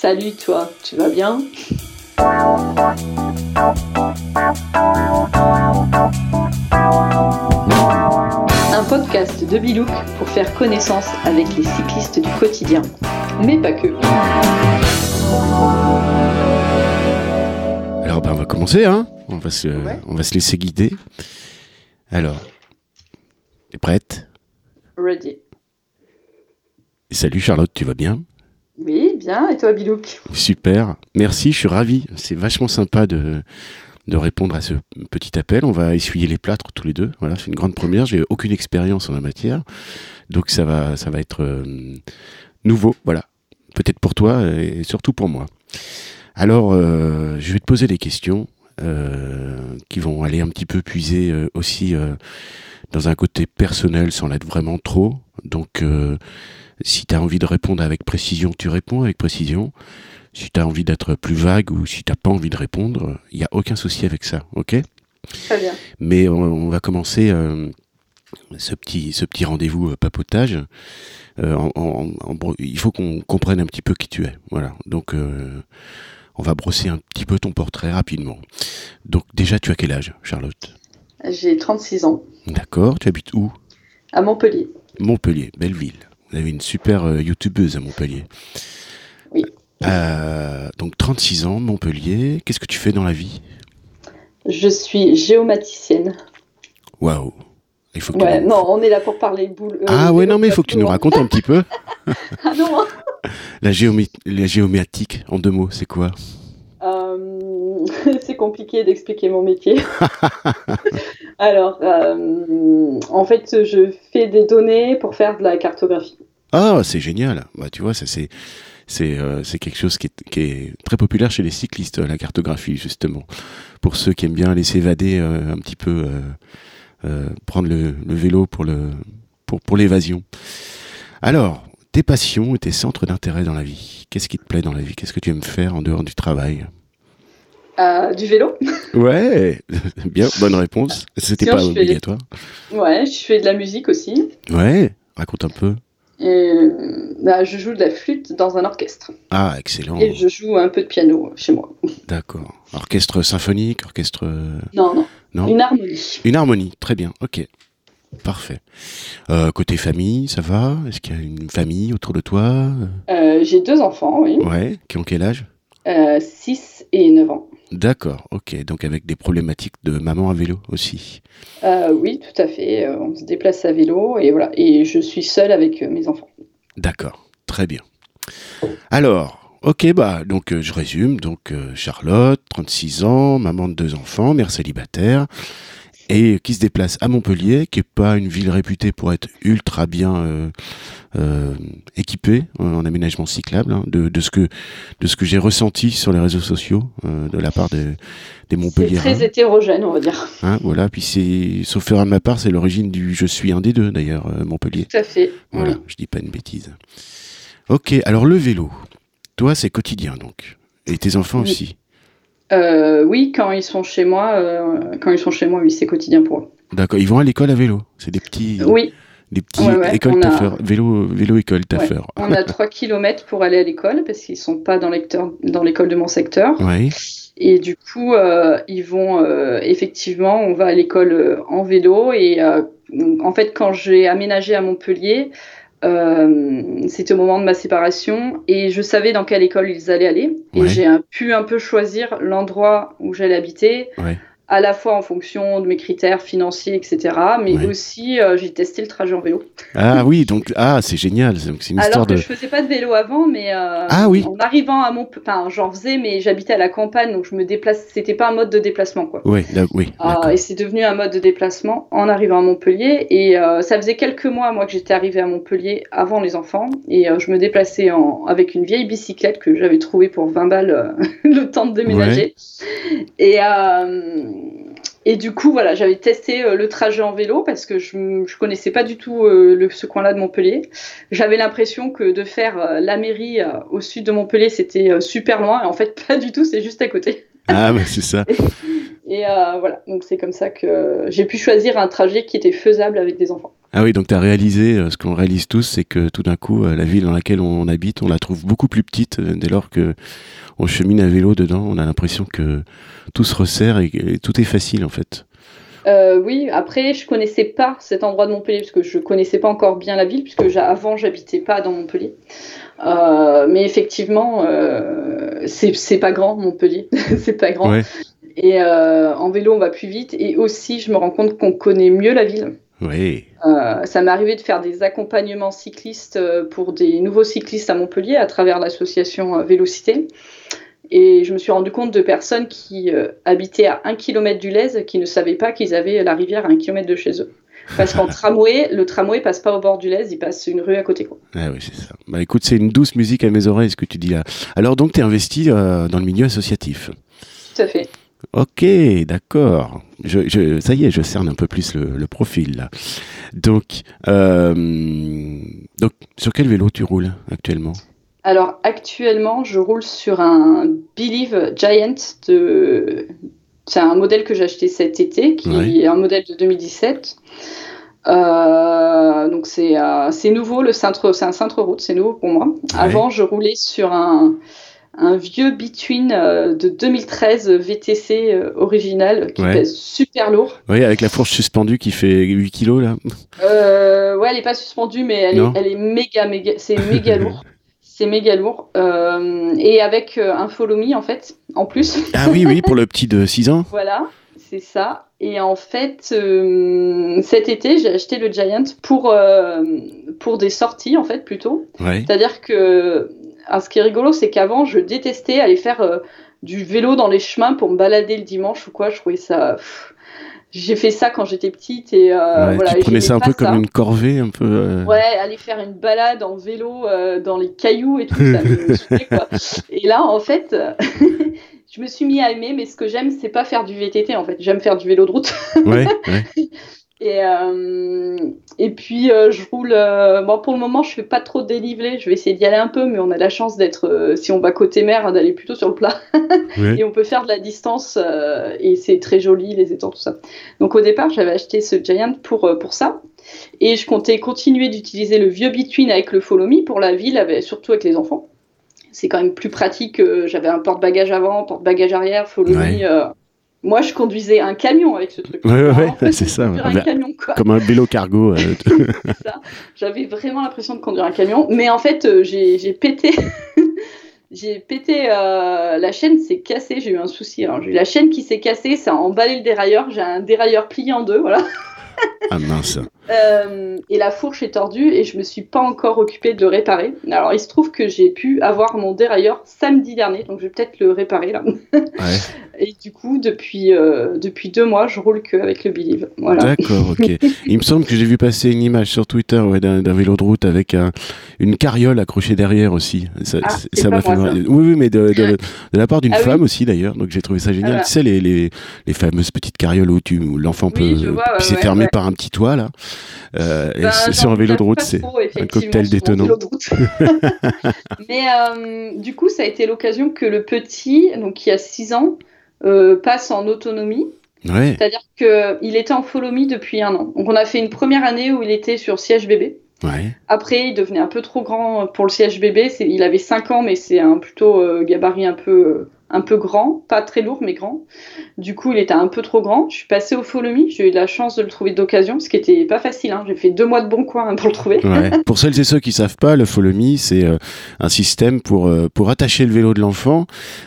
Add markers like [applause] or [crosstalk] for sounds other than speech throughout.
Salut toi, tu vas bien? Un podcast de Bilouk pour faire connaissance avec les cyclistes du quotidien, mais pas que. Alors ben, on va commencer, hein. On va, se, on va se laisser guider. Alors, t'es prête? Ready. Salut Charlotte, tu vas bien? Oui, bien, et toi Bilouk? Super, merci, je suis ravi. C'est vachement sympa de, répondre à ce petit appel. On va essuyer les plâtres tous les deux. Voilà, c'est une grande première. J'ai aucune expérience en la matière, donc ça va, ça va être euh, nouveau. Voilà, peut-être pour toi et surtout pour moi. Alors, euh, je vais te poser des questions euh, qui vont aller un petit peu puiser aussi dans un côté personnel sans l'être vraiment trop. Donc, si tu as envie de répondre avec précision, tu réponds avec précision. Si tu as envie d'être plus vague ou si tu n'as pas envie de répondre, il n'y a aucun souci avec ça, ok? Très bien. Mais on, on va commencer euh, ce petit, ce petit rendez-vous euh, papotage. Euh, en- en- en bro- il faut qu'on comprenne un petit peu qui tu es. Voilà. Donc, euh, on va brosser un petit peu ton portrait rapidement. Donc, déjà, tu as quel âge, Charlotte? J'ai 36 ans, D'accord. Tu habites où? À Montpellier. Montpellier, belle ville. Vous avez une super euh, youtubeuse à Montpellier. Oui. Euh, donc 36 ans, Montpellier. Qu'est-ce que tu fais dans la vie? Je suis géomaticienne. Waouh. Il faut que Ouais, tu... non, on est là pour parler boule. euh, Ah ouais, non mais il faut que tu nous racontes un petit peu. [laughs] Ah non La, géométique, en deux mots, c'est quoi? Euh, [laughs] c'est compliqué d'expliquer mon métier. [laughs] Alors, euh, en fait, je fais des données pour faire de la cartographie. Ah, c'est génial. Bah, tu vois, ça c'est c'est euh, c'est quelque chose qui est, qui est très populaire chez les cyclistes, la cartographie justement. Pour ceux qui aiment bien aller s'évader un petit peu, prendre le, le vélo pour le pour pour l'évasion. Alors, tes passions et tes centres d'intérêt dans la vie? Qu'est-ce qui te plaît dans la vie? Qu'est-ce que tu aimes faire en dehors du travail? Euh, du vélo [laughs] Ouais, [laughs] bien, bonne réponse. C'était pas fais- obligatoire. Ouais, je fais de la musique aussi. Ouais, raconte un peu. Et, euh, bah, je joue de la flûte dans un orchestre. Ah, excellent. Et je joue un peu de piano chez moi. [laughs] D'accord. Orchestre symphonique, orchestre. euh, Non, non, Non une harmonie. Une harmonie, très bien, ok. Parfait. Euh, côté famille, ça va? Est-ce qu'il y a une famille autour de toi? Euh, J'ai deux enfants, oui. Ouais, qui ont quel âge? 6 et 9 ans. D'accord, ok. Donc avec des problématiques de maman à vélo aussi. Euh, oui, tout à fait. Euh, on se déplace à vélo et voilà. Et je suis seule avec euh, mes enfants. D'accord, très bien. Alors, ok, bah donc euh, je résume. Donc euh, Charlotte, 36 ans, maman de deux enfants, mère célibataire, et qui se déplace à Montpellier, qui est pas une ville réputée pour être ultra bien euh, euh, équipée euh, en aménagement cyclable, hein, de, de ce que de ce que j'ai ressenti sur les réseaux sociaux euh, de la part des, des C'est Montpelliérains. très hétérogène, on va dire. Hein, voilà, puis c'est, sauf erreur de ma part, c'est l'origine du je suis un des deux d'ailleurs, Montpellier. Tout à fait. Voilà, Oui. je dis pas une bêtise. Ok, alors le vélo, toi c'est quotidien donc, et tes enfants Oui. aussi. Euh, oui, quand ils sont chez moi, euh, quand ils sont chez moi, oui, c'est quotidien pour eux. D'accord, ils vont à l'école à vélo. C'est des petits, Oui, des petits Ouais, ouais, écoles a- vélo, vélo école taffeur. on a 3 km pour aller à l'école parce qu'ils sont pas dans l'école dans de mon secteur. Ouais. Et du coup, euh, ils vont euh, effectivement, on va à l'école euh, en vélo. Et euh, en fait, quand j'ai aménagé à Montpellier, euh, c'était au moment de ma séparation et je savais dans quelle école ils allaient aller. Et Ouais. j'ai pu un peu choisir l'endroit où j'allais habiter. Ouais. À la fois en fonction de mes critères financiers, etc. Mais Ouais. aussi, euh, j'ai testé le trajet en vélo. Ah oui, donc ah c'est génial, c'est une histoire Alors que de. je faisais pas de vélo avant, mais euh, Ah oui. en arrivant à Montpellier, enfin j'en faisais, mais j'habitais à la campagne, donc je me déplace. C'était pas un mode de déplacement, quoi. Ouais, là, oui. Ah, d'accord. et c'est devenu un mode de déplacement en arrivant à Montpellier. Et euh, ça faisait quelques mois, moi, que j'étais arrivée à Montpellier avant les enfants. Et je me déplaçais en, avec une vieille bicyclette que j'avais trouvée pour 20 balles [laughs] le temps de déménager. Et, et du coup, voilà, j'avais testé euh, le trajet en vélo parce que je ne connaissais pas du tout euh, le, ce coin-là de Montpellier. J'avais l'impression que de faire euh, la mairie au sud de Montpellier, c'était super loin. Et en fait, [laughs] pas du tout, c'est juste à côté. Ah bah, c'est ça. Et voilà, donc c'est comme ça que j'ai pu choisir un trajet qui était faisable avec des enfants. Ah oui, donc tu as réalisé ce qu'on réalise tous, c'est que tout d'un coup, la ville dans laquelle on habite, on la trouve beaucoup plus petite dès lors que on chemine à vélo dedans. On a l'impression que tout se resserre et, tout est facile en fait. oui, après, je connaissais pas cet endroit de Montpellier parce que je connaissais pas encore bien la ville puisque avant j'habitais pas dans Montpellier. mais effectivement, c'est pas grand Montpellier, [laughs] c'est pas grand. Et en vélo, on va plus vite. Et aussi, je me rends compte qu'on connaît mieux la ville. Oui. Euh, ça m'est arrivé de faire des accompagnements cyclistes euh, pour des nouveaux cyclistes à Montpellier à travers l'association euh, Vélocité. Et je me suis rendu compte de personnes qui habitaient à 1 km du Lez qui ne savaient pas qu'ils avaient la rivière à 1 km de chez eux. Parce qu'en [laughs] tramway, le tramway passe pas au bord du Lez, il passe une rue à côté. Quoi. Ah oui, c'est ça. Bah écoute, c'est une douce musique à mes oreilles ce que tu dis là. Alors donc, tu es investi dans le milieu associatif. Tout à fait. Ok, d'accord. Je, ça y est, je cerne un peu plus le, profil là. Donc, euh, donc, sur quel vélo tu roules actuellement? Alors actuellement, je roule sur un Believe Giant de. C'est un modèle que j'ai acheté cet été, qui est un modèle de 2017. Euh, donc euh, c'est nouveau, le cintre, c'est un cintre route, c'est nouveau pour moi. Avant, je roulais sur un un vieux Between euh, de 2013 VTC euh, original qui pèse super lourd. Oui, avec la fourche suspendue qui fait 8 kilos là. Euh, ouais, elle est pas suspendue, mais elle, est, elle est, méga, méga, c'est méga [laughs] lourd. C'est méga lourd. et avec un follow me en fait, en plus. ah oui, oui, pour le [laughs] petit de 6 ans. voilà, c'est ça. Et en fait, cet été, j'ai acheté le Giant pour, pour des sorties, en fait, plutôt. C'est-à-dire que ce qui est rigolo, c'est qu'avant, je détestais aller faire euh, du vélo dans les chemins pour me balader le dimanche ou quoi. Je trouvais ça. J'ai fait ça quand j'étais petite et euh, voilà. Tu prenais ça un peu comme une corvée, un peu. Euh. Ouais, aller faire une balade en vélo dans les cailloux et tout, ça me [laughs] quoi. Et là, en fait, [laughs] je me suis mis à aimer, mais ce que j'aime, c'est pas faire du VTT en fait. J'aime faire du vélo de route. Ouais. [laughs] ouais. Et, euh, et puis euh, je roule. Euh, bon, pour le moment, je fais pas trop dénivelé. Je vais essayer d'y aller un peu, mais on a la chance d'être, si on va côté mer, d'aller plutôt sur le plat. [laughs] et on peut faire de la distance et c'est très joli les étangs tout ça. Donc au départ, j'avais acheté ce Giant pour pour ça. Et je comptais continuer d'utiliser le vieux Between avec le Follow Me pour la ville, surtout avec les enfants. C'est quand même plus pratique. J'avais un porte-bagages avant, porte-bagages arrière, Follow Me moi, je conduisais un camion avec ce truc. Ouais, ouais, c'est ça. Comme un vélo cargo. Euh, [laughs] J'avais vraiment l'impression de conduire un camion. Mais en fait, euh, j'ai pété. [laughs] j'ai pété euh, la chaîne s'est cassée. J'ai eu un souci. J'ai eu la chaîne qui s'est cassée. Ça a emballé le dérailleur. J'ai un dérailleur plié en deux. Voilà. ah mince. Euh, et la fourche est tordue et je me suis pas encore occupée de réparer. Alors il se trouve que j'ai pu avoir mon dérailleur samedi dernier, donc je vais peut-être le réparer là. [laughs] [laughs] Et du coup, depuis, euh, depuis deux mois, je roule que avec le Believe. Voilà. D'accord, ok. [laughs] il me semble que j'ai vu passer une image sur Twitter ouais, d'un vélo de route avec un, une carriole accrochée derrière aussi. Ça, ah, ça m'a fait Oui, oui, mais de, de, la part d'une ah femme aussi d'ailleurs. Donc j'ai trouvé ça génial. Ah, tu sais, les, les, les, fameuses petites carrioles où, tu, l'enfant peut. puis c'est fermé par un petit toit là. Euh, ben, sur un vélo de route, c'est un cocktail détonnant. [laughs] Mais euh, du coup, ça a été l'occasion que le petit, donc qui a 6 ans, euh, passe en autonomie. C'est-à-dire qu'il était en follow me depuis un an. Donc on a fait une première année où il était sur siège bébé. Après, il devenait un peu trop grand pour le siège bébé. Il avait 5 ans, mais c'est un plutôt gabarit un peu un peu grand, pas très lourd mais grand. Du coup, il était un peu trop grand. Je suis passée au Follow Me, j'ai eu la chance de le trouver d'occasion, ce qui était pas facile. Hein. J'ai fait deux mois de bon coin pour le trouver. [laughs] pour celles et ceux qui savent pas, le Follow c'est euh, un système pour euh, pour attacher le vélo de l'enfant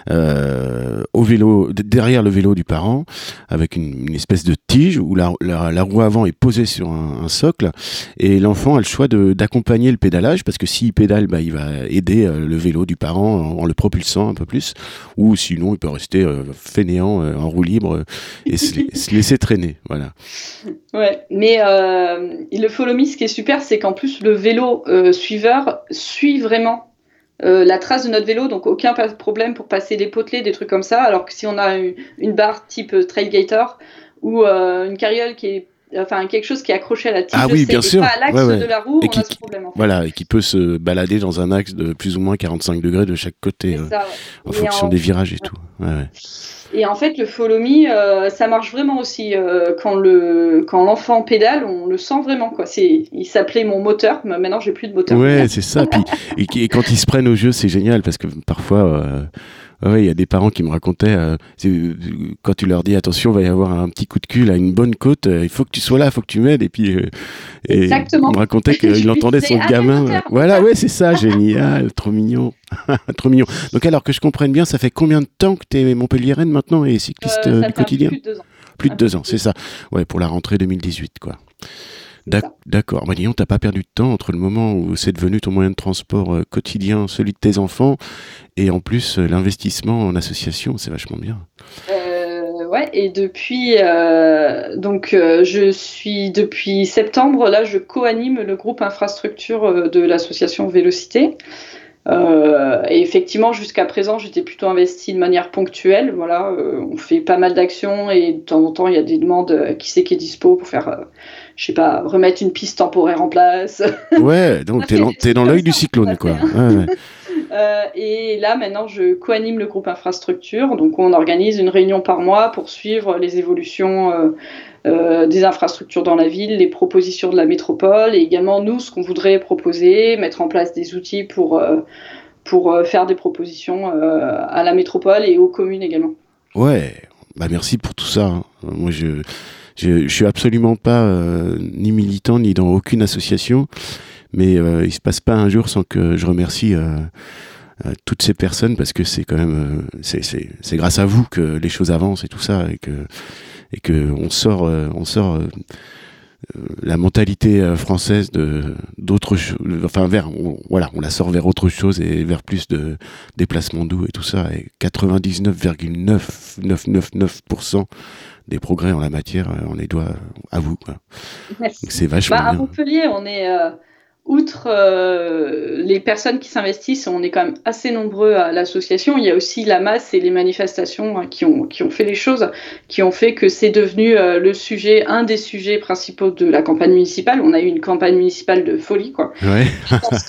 euh, au vélo derrière le vélo du parent, avec une, espèce de tige où la, la, roue avant est posée sur un, socle et l'enfant a le choix d'accompagner le pédalage parce que s'il pédale, bah, il va aider le vélo du parent en, en le propulsant un peu plus ou sinon il peut rester euh, fainéant euh, en roue libre et [laughs] se, laisser traîner. Voilà. Ouais, mais euh, le follow me, ce qui est super, c'est qu'en plus le vélo suiveur suit vraiment la trace de notre vélo, donc aucun problème pour passer des potelets, des trucs comme ça. Alors que si on a une, barre type Trailgator ou une carriole qui est enfin quelque chose qui est accroché à la tige ah oui, bien sûr. pas à l'axe de la roue, et on qui, a ce problème. En fait. Voilà, et qui peut se balader dans un axe de plus ou moins 45 degrés de chaque côté, euh, en fonction des virages et tout. Et en fait, le follow me, euh, ça marche vraiment aussi. Euh, quand le quand l'enfant pédale, on le sent vraiment. Quoi. C'est, il s'appelait mon moteur, mais maintenant j'ai plus de moteur. Ouais, c'est ça. Puis, et, et, quand ils se prennent au jeu, c'est génial parce que parfois il y a des parents qui me racontaient, euh, quand tu leur dis attention, il va y avoir un petit coup de cul à une bonne côte, euh, il faut que tu sois là, il faut que tu m'aides. Et puis, euh, et Exactement. me racontait [laughs] qu'il entendait son gamin. voilà, ouais, c'est ça, génial, trop mignon. [laughs] trop mignon. Donc, alors que je comprenne bien, ça fait combien de temps que tu es Montpelliéraine maintenant et cycliste du quotidien? Plus de deux ans. Plus de deux ans, c'est ça. Ouais, pour la rentrée 2018, quoi. D'accord. Bah, disons, t'as pas perdu de temps entre le moment où c'est devenu ton moyen de transport euh, quotidien, celui de tes enfants, et en plus euh, l'investissement en association, c'est vachement bien. Euh, ouais, et depuis, donc je suis depuis septembre, là, je co-anime le groupe infrastructure de l'association Vélocité. Euh, et effectivement, jusqu'à présent, j'étais plutôt investie de manière ponctuelle. Voilà, euh, on fait pas mal d'actions et de temps en temps, il y a des demandes. Euh, qui c'est qui est dispo pour faire, euh, je sais pas, remettre une piste temporaire en place. [laughs] Ouais, donc t'es dans, es dans l'œil du cyclone, quoi. Ouais, ouais. [laughs] Euh, et là, maintenant, je co-anime le groupe infrastructure. Donc, on organise une réunion par mois pour suivre les évolutions euh, euh, des infrastructures dans la ville, les propositions de la métropole et également nous, ce qu'on voudrait proposer, mettre en place des outils pour, pour faire des propositions à la métropole et aux communes également. Ouais, bah merci pour tout ça. Hein. Moi, je, je, je suis absolument pas ni militant ni dans aucune association mais euh, il se passe pas un jour sans que je remercie euh, euh, toutes ces personnes parce que c'est quand même c'est grâce à vous que les choses avancent et tout ça et que et que on sort on sort la mentalité française de d'autres enfin vers voilà on la sort vers autre chose et vers plus de déplacements doux et tout ça et 99,9999% des progrès en la matière on les doit à vous c'est vachement bah, bien. à Montpellier on est outre euh, les personnes qui s'investissent, on est quand même assez nombreux à l'association. Il y a aussi la masse et les manifestations hein, qui, ont, qui ont fait les choses, qui ont fait que c'est devenu euh, le sujet, un des sujets principaux de la campagne municipale. On a eu une campagne municipale de folie, quoi. Ouais.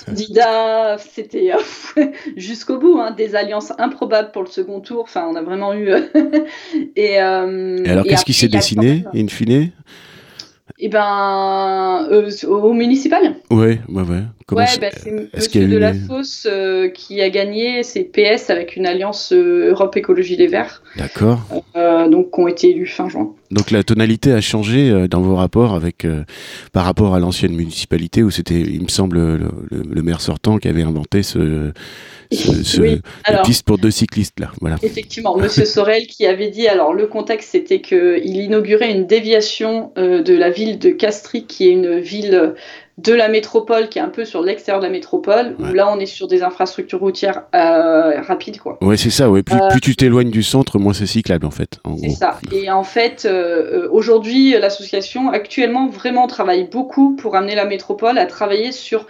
candidat, c'était euh, [laughs] jusqu'au bout, hein, des alliances improbables pour le second tour. Enfin, on a vraiment eu. [laughs] et, et, alors, qu'est-ce qui s'est dessiné, in fine? Eh ben, euh, au municipal. Ouais, ouais, ouais. ouais, bah, c'est Monsieur de la Fosse euh, qui a gagné, c'est PS avec une alliance euh, Europe Écologie Les Verts. D'accord. donc, qui ont été élus fin juin. Donc la tonalité a changé dans vos rapports avec par rapport à l'ancienne municipalité où c'était, il me semble, le, le, maire sortant qui avait inventé ce, ce, [laughs] oui. piste pour deux cyclistes là. Voilà. Effectivement, Monsieur Sorel qui avait dit alors le contexte c'était qu'il inaugurait une déviation de la ville de Castries qui est une ville de la métropole qui est un peu sur l'extérieur de la métropole où là on est sur des infrastructures routières euh, rapides quoi. Ouais c'est ça ouais plus, euh, plus tu t'éloignes du centre moins c'est cyclable en fait. C'est ça et en fait euh, aujourd'hui l'association actuellement vraiment travaille beaucoup pour amener la métropole à travailler sur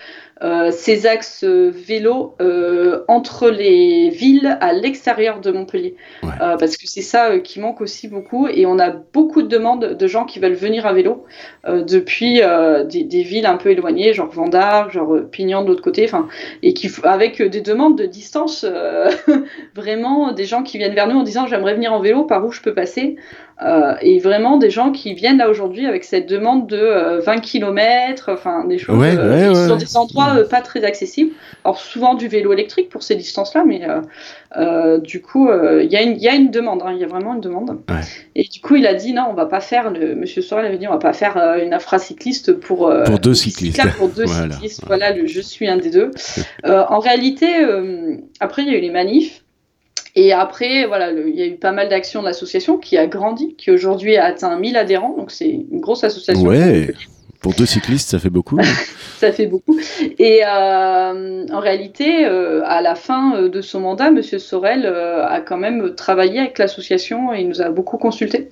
ces axes euh, vélo euh, entre les villes à l'extérieur de Montpellier. parce que c'est ça qui manque aussi beaucoup. Et on a beaucoup de demandes de gens qui veulent venir à vélo depuis des, villes un peu éloignées, genre Vendard, genre Pignan de l'autre côté, et qui, avec des demandes de distance, [laughs] vraiment des gens qui viennent vers nous en disant j'aimerais venir en vélo, par où je peux passer euh, et vraiment des gens qui viennent là aujourd'hui avec cette demande de 20 euh, km, enfin des choses ouais, euh, sur des endroits pas très accessibles. Alors souvent du vélo électrique pour ces distances-là, mais du coup il y, y, a une demande, hein, il y a vraiment une demande. Et du coup il a dit non, on va pas faire, le, Monsieur Sorel avait dit on va pas faire une cycliste pour, pour deux cyclistes. Pour deux voilà. cyclistes, voilà, le, je suis un des deux. [laughs] en réalité, après il y a eu les manifs. Et après, voilà, il y a eu pas mal d'actions de l'association qui a grandi, qui aujourd'hui a atteint 1000 adhérents, donc c'est une grosse association. Ouais, pour deux cyclistes, ça fait beaucoup. [laughs] ça fait beaucoup. Et euh, en réalité, euh, à la fin euh, de son mandat, M. Sorel a quand même travaillé avec l'association et nous a beaucoup consultés.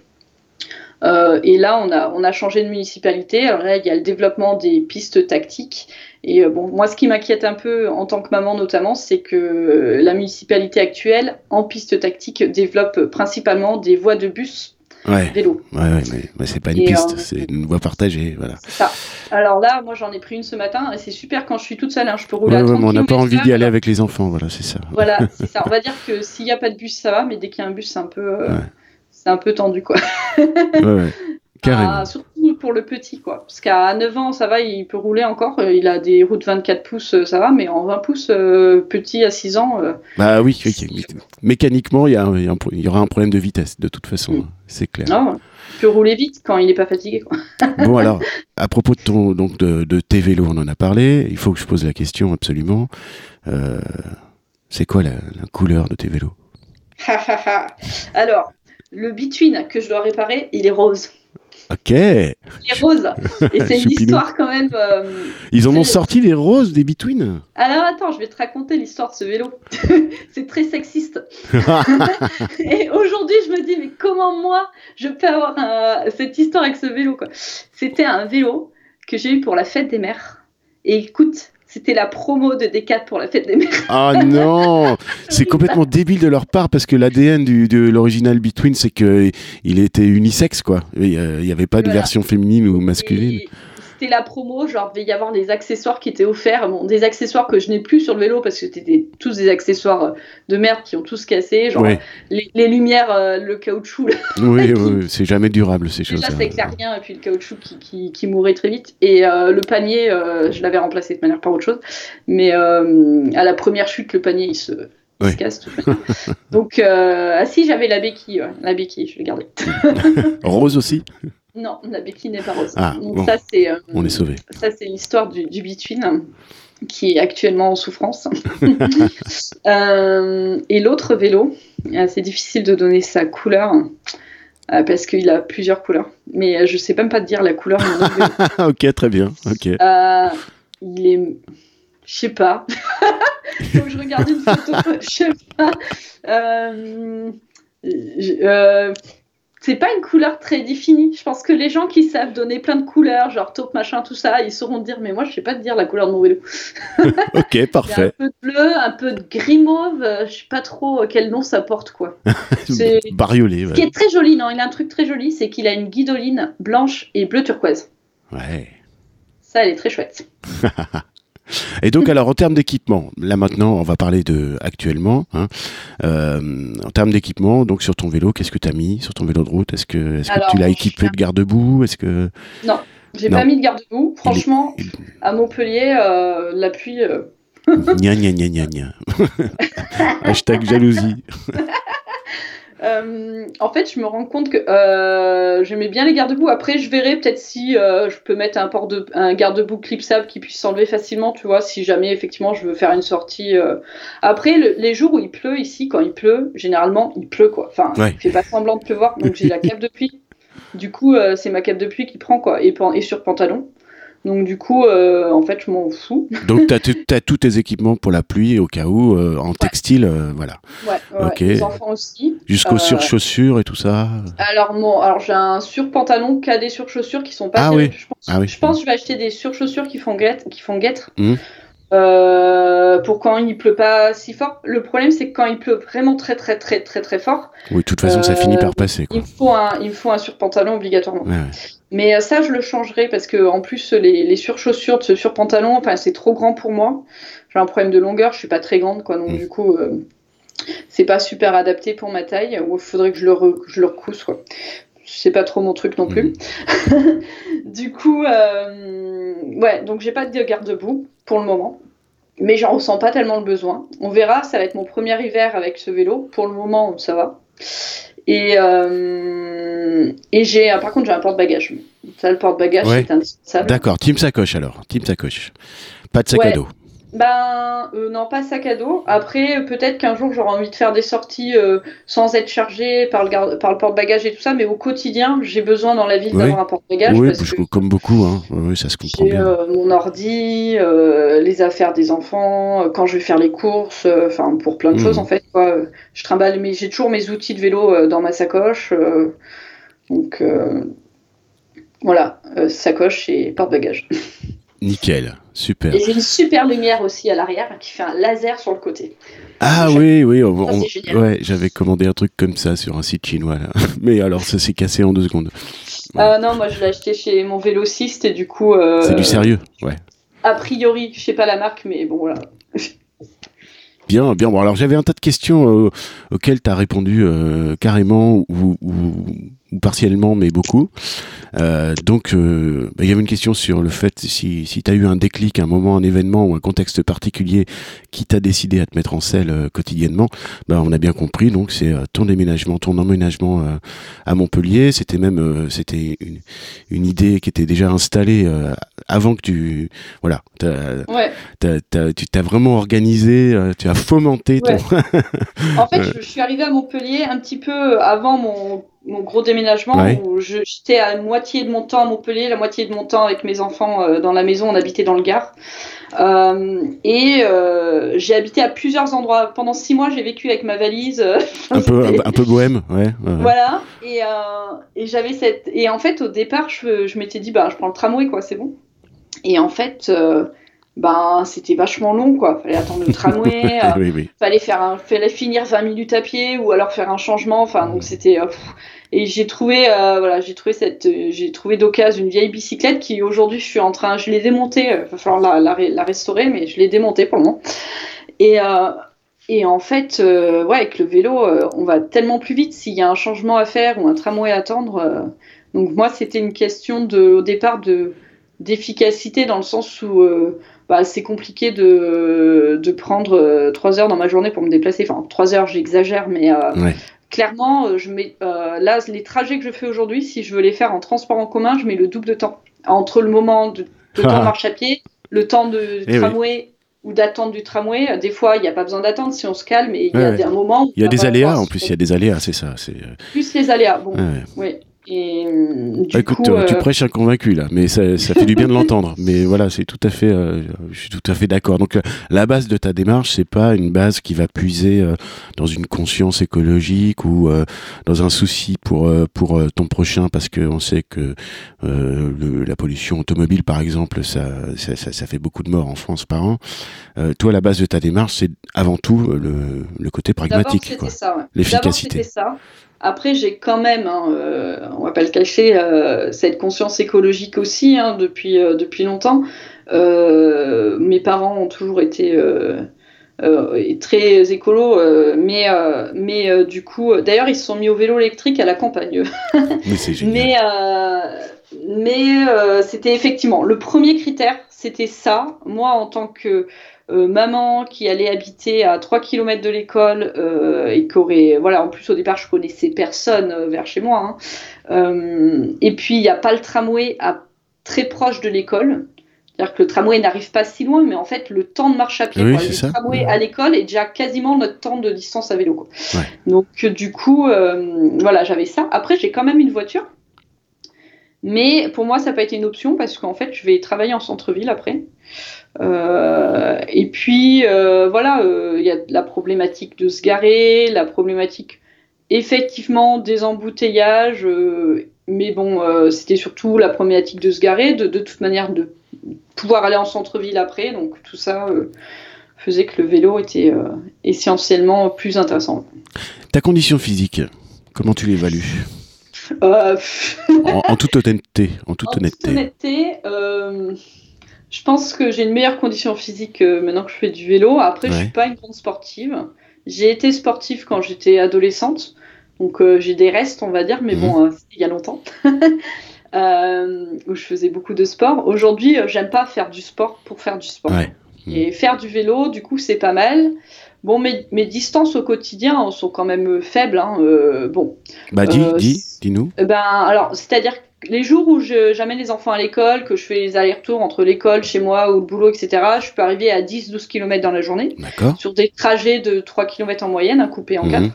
et là, on a, on a changé de municipalité. Alors là, il y a le développement des pistes tactiques et bon, moi, ce qui m'inquiète un peu en tant que maman notamment, c'est que la municipalité actuelle, en piste tactique, développe principalement des voies de bus vélo. Ouais, ouais mais, mais c'est pas une piste, c'est une voie partagée. Voilà. Ça. Alors là, moi j'en ai pris une ce matin et c'est super quand je suis toute seule. Hein, je peux rouler à 30 mais on n'a pas envie d'y aller avec les enfants, voilà, c'est ça. Voilà, [laughs] c'est ça. On va dire que s'il n'y a pas de bus, ça va, mais dès qu'il y a un bus, c'est un peu. C'est un peu tendu, quoi. ouais, ouais. [laughs] Carrément. Ah, surtout pour le petit, quoi. Parce qu'à 9 ans, ça va, il peut rouler encore. Euh, il a des routes 24 pouces, euh, ça va, mais en 20 pouces, euh, petit à 6 ans. bah oui, mécaniquement, il y, y, aura un problème de vitesse, de toute façon, mm. c'est clair. Non, il peut rouler vite quand il n'est pas fatigué, quoi. [laughs] bon, alors, à propos de, ton, donc de, de, tes vélos, on en a parlé. Il faut que je pose la question absolument. c'est quoi la, la couleur de tes vélos? [laughs] Alors, le Between que je dois réparer, il est rose. Ok. Les roses. Et [laughs] c'est une histoire quand même. Euh, Ils en ont sorti des roses, des between. Alors attends, je vais te raconter l'histoire de ce vélo. [laughs] c'est très sexiste. [laughs] et aujourd'hui, je me dis, mais comment moi, je peux avoir cette histoire avec ce vélo C'était un vélo que j'ai eu pour la fête des mères. Et écoute, c'était la promo de D4 pour la fête des mères. Ah non C'est complètement débile de leur part parce que l'ADN de l'original Between, c'est qu'il était unisexe, quoi. Il n'y avait pas de version féminine ou masculine c'était la promo, genre il y avoir des accessoires qui étaient offerts, bon, des accessoires que je n'ai plus sur le vélo parce que c'était tous des accessoires euh, de merde qui ont tous cassé, genre les, lumières, euh, le caoutchouc. oui, oui, c'est jamais durable ces choses. Déjà, ça éclaire rien, et puis le caoutchouc qui, qui, mourait très vite. Et euh, le panier, je l'avais remplacé de manière par autre chose, mais à la première chute, le panier il se, se casse. Tout Donc, ah si, j'avais la béquille, la béquille, je l'ai gardée. [laughs] Rose aussi non, la béquille n'est pas rose. Ah, Donc ça, c'est, euh, on est sauvé. Ça, c'est l'histoire du, du qui est actuellement en souffrance. [laughs] Euh, et l'autre vélo, euh, c'est difficile de donner sa couleur parce qu'il a plusieurs couleurs. Mais je sais même pas te dire la couleur. [laughs] ok, très bien. Ok. il est, je sais pas. [laughs] Faut que je regarde une photo. Je sais pas. Euh, c'est pas une couleur très définie. Je pense que les gens qui savent donner plein de couleurs, genre taupe, machin, tout ça, ils sauront dire, mais moi, je sais pas te dire la couleur de mon vélo. [laughs] ok, parfait. un peu de bleu, un peu de gris mauve, euh, je sais pas trop quel nom ça porte, quoi. [laughs] C'est... Bariolé, Ce qui est très joli, non, il a un truc très joli, c'est qu'il a une guidoline blanche et bleu turquoise. Ouais. Ça, elle est très chouette. [laughs] Et donc, alors, en termes d'équipement, là maintenant, on va parler de actuellement. Hein, euh, en termes d'équipement, donc sur ton vélo, qu'est-ce que tu as mis sur ton vélo de route? Est-ce que, est que tu l'as équipé de garde-boue? Est-ce que non, j'ai pas mis de garde-boue. Franchement, à Montpellier, euh, la pluie. Euh... [laughs] gna gna gna gna gna. [laughs] Hashtag jalousie. [laughs] Euh, en fait, je me rends compte que euh, j'aimais bien les garde-boue. Après, je verrai peut-être si euh, je peux mettre un, port de, un garde-boue clipsable qui puisse s'enlever facilement, tu vois, si jamais effectivement je veux faire une sortie. Après, les jours où il pleut ici, quand il pleut, généralement il pleut quoi. Enfin, il fait pas semblant de pleuvoir, donc j'ai la [laughs] cape de pluie. Du coup, c'est ma cape de pluie qui prend quoi, et, et sur pantalon. Donc du coup, euh, en fait, je m'en fous. [laughs] Donc tu as, tous tes équipements pour la pluie au cas où, euh, en textile, euh, voilà. Ouais, ouais, les enfants aussi. Jusqu'aux sur-chaussures et tout ça Alors, bon, alors j'ai un sur-pantalon qui a des sur-chaussures qui sont pas ah, oui. Je, pense, ah oui. je pense que je vais acheter des sur-chaussures qui font guêtre. Qui font guêtre. Mmh. pour quand il pleut pas si fort. Le problème, c'est que quand il pleut vraiment très très très très très fort. Oui, de toute façon, ça finit par passer. Quoi. Il faut un, il faut un surpantalon obligatoirement. Ouais, mais euh, ça, je le changerai parce que en plus, les, les surchaussures de ce surpantalon, enfin, c'est trop grand pour moi. J'ai un problème de longueur, je suis pas très grande, quoi. Donc, mm. du coup, euh, c'est pas super adapté pour ma taille. Ou il faudrait que je le, je le recousse, quoi. C'est pas trop mon truc non plus. Mm. [laughs] du coup, euh, ouais, donc j'ai pas de garde-boue pour le moment. Mais j'en ressens pas tellement le besoin. On verra, ça va être mon premier hiver avec ce vélo. Pour le moment, ça va. Et, euh, et j'ai, par contre, j'ai un porte-bagages. Ça, le porte-bagages, c'est indispensable. D'accord, team sacoche alors, team sacoche. Pas de sac à dos. Ben euh, non, pas sac à dos. Après, peut-être qu'un jour j'aurai envie de faire des sorties euh, sans être chargé par le, par le porte-bagages et tout ça, mais au quotidien, j'ai besoin dans la ville d'avoir un porte-bagages. Oui, comme beaucoup, hein. oui, ça se comprend bien. Euh, mon ordi, les affaires des enfants, quand je vais faire les courses, enfin pour plein de hmm. choses en fait. Quoi. Je trimballe, mais j'ai toujours mes outils de vélo dans ma sacoche. donc voilà, sacoche et porte-bagages. Nickel. Super. Et j'ai une super lumière aussi à l'arrière qui fait un laser sur le côté. Ah oui, oui, ouais, j'avais commandé un truc comme ça sur un site chinois là. [laughs] Mais alors ça s'est cassé en deux secondes. Ah non, moi je l'ai acheté chez mon vélociste et du coup. Euh, c'est du sérieux, ouais. A priori, je sais pas la marque, mais bon voilà. [laughs] Bien, bien. Bon, alors j'avais un tas de questions euh, auxquelles tu as répondu euh, carrément ou, ou partiellement, mais beaucoup. Euh, donc, euh, bah, il y avait une question sur le fait si, si tu as eu un déclic, un moment, un événement ou un contexte particulier qui t'a décidé à te mettre en selle euh, quotidiennement. Bah, on a bien compris. Donc, c'est ton déménagement, ton emménagement à Montpellier. C'était même, c'était une, une, idée qui était déjà installée avant que tu, voilà, ouais. tu t'as vraiment organisé, tu as fomenté ton. [laughs] en fait, je, je suis arrivée à Montpellier un petit peu avant mon mon gros déménagement où j'étais à moitié de mon temps à Montpellier, la moitié de mon temps avec mes enfants euh, dans la maison. On habitait dans le Gard. Euh, et euh, j'ai habité à plusieurs endroits. Pendant six mois, j'ai vécu avec ma valise. un, peu, un, peu bohème, ouais. Voilà. Et, et j'avais cette. Et en fait, au départ, je, je m'étais dit, bah, je prends le tramway, quoi, c'est bon. Et en fait ben c'était vachement long quoi. Fallait attendre le tramway [laughs] euh, fallait faire un, fallait finir 20 minutes à pied ou alors faire un changement. Enfin donc c'était euh, et j'ai trouvé euh, voilà j'ai trouvé cette j'ai trouvé d'occasion une vieille bicyclette qui aujourd'hui je suis en train je l'ai démontée il va falloir la, la, la, restaurer mais je l'ai démontée pour le moment. Et et en fait ouais avec le vélo on va tellement plus vite s'il y a un changement à faire ou un tramway à attendre donc moi c'était une question de au départ de d'efficacité dans le sens où bah, c'est compliqué de, de prendre euh, trois heures dans ma journée pour me déplacer. Enfin, trois heures, j'exagère, mais euh, clairement, euh, je mets, là, les trajets que je fais aujourd'hui, si je veux les faire en transport en commun, je mets le double de temps. Entre le moment de, temps de [laughs] marche à pied, le temps de eh tramway ou d'attente du tramway. Des fois, il n'y a pas besoin d'attendre si on se calme, et il y a des, un moment. Il y a des aléas en plus, il y a des aléas, c'est ça. Plus les aléas, bon, oui. Et, euh, du Écoute, coup, tu euh, prêches un convaincu là, mais ça, ça fait du bien de l'entendre. Mais voilà, c'est tout à fait, euh, je suis tout à fait d'accord. Donc la base de ta démarche, c'est pas une base qui va puiser dans une conscience écologique ou dans un souci pour pour ton prochain, parce que on sait que le, la pollution automobile, par exemple, ça, ça, ça, fait beaucoup de morts en France par an. toi, la base de ta démarche, c'est avant tout le, le côté pragmatique, l'efficacité. Après, j'ai quand même, hein, euh, on va pas le cacher, euh, cette conscience écologique aussi hein, depuis, euh, depuis longtemps. mes parents ont toujours été très écolos, mais, mais du coup, d'ailleurs, ils se sont mis au vélo électrique à la campagne. [laughs] mais c'est génial. Mais, mais c'était effectivement le premier critère, c'était ça. Moi, en tant que euh, maman qui allait habiter à 3 km de l'école euh, et qui aurait, voilà, en plus au départ je connaissais personne euh, vers chez moi. Hein. et puis il n'y a pas le tramway à, très proche de l'école. C'est-à-dire que le tramway n'arrive pas si loin, mais en fait, le temps de marche à pied, le tramway à l'école est déjà quasiment notre temps de distance à vélo. Donc, du coup, voilà, j'avais ça. Après, j'ai quand même une voiture. Mais pour moi, ça n'a pas été une option parce qu'en fait, je vais travailler en centre-ville après. Euh, et puis, euh, voilà, euh, il y a la problématique de se garer, la problématique effectivement des embouteillages, mais bon, c'était surtout la problématique de se garer, de, de, toute manière de pouvoir aller en centre-ville après, donc tout ça faisait que le vélo était essentiellement plus intéressant. Ta condition physique, comment tu l'évalues? En, en, toute honnêteté. En toute honnêteté. honnêteté je pense que j'ai une meilleure condition physique euh, maintenant que je fais du vélo. Après, je je suis pas une grande sportive. J'ai été sportive quand j'étais adolescente, donc euh, j'ai des restes, on va dire, mais bon, mhm. euh, il y a longtemps. [laughs] où je faisais beaucoup de sport. Aujourd'hui, j'aime pas faire du sport pour faire du sport. Et faire du vélo, du coup, c'est pas mal. Bon, mes, mes, distances au quotidien sont quand même faibles. Hein, bon. Bah, dis, dis, dis-nous. Ben, alors, c'est-à-dire les jours où j'amène les enfants à l'école, que je fais les allers-retours entre l'école, chez moi ou le boulot, etc., je peux arriver à 10-12 km dans la journée. Sur des trajets de 3 km en moyenne, coupés en 4.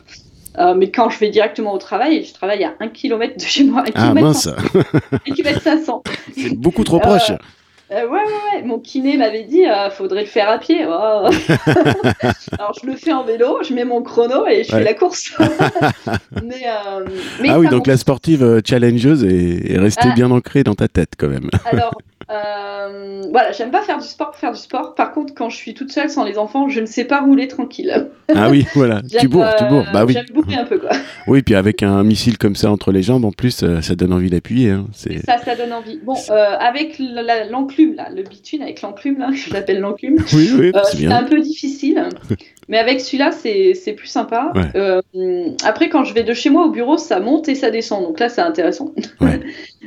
Euh, mais quand je vais directement au travail, je travaille à 1 km de chez moi. 1 ah mince 1 km 500. C'est beaucoup trop proche. Euh, euh, ouais, ouais, ouais, mon kiné m'avait dit, euh, faudrait le faire à pied. Oh. [laughs] Alors je le fais en vélo, je mets mon chrono et je fais la course. [laughs] [laughs] mais, euh, ah oui, donc la sportive challengeuse est, restée ah. bien ancrée dans ta tête quand même. Alors, Euh, voilà, j'aime pas faire du sport pour faire du sport. Par contre, quand je suis toute seule sans les enfants, je ne sais pas rouler tranquille. Ah oui, [laughs] voilà. tu bourres, tu euh, bourres. Bah oui. J'aime bourrer un peu, quoi. [laughs] Oui, puis avec un missile comme ça entre les jambes, en plus, euh, ça donne envie d'appuyer. hein. C'est... Ça, ça donne envie. Bon, euh, avec l'enclume, là, le bitume avec l'enclume, là, [laughs] je l'appelle l'enclume. Oui, oui, Euh, c'est un peu difficile, mais avec celui-là, c'est c'est plus sympa. Ouais. Après, quand je vais de chez moi au bureau, ça monte et ça descend, donc là, c'est intéressant. Ouais.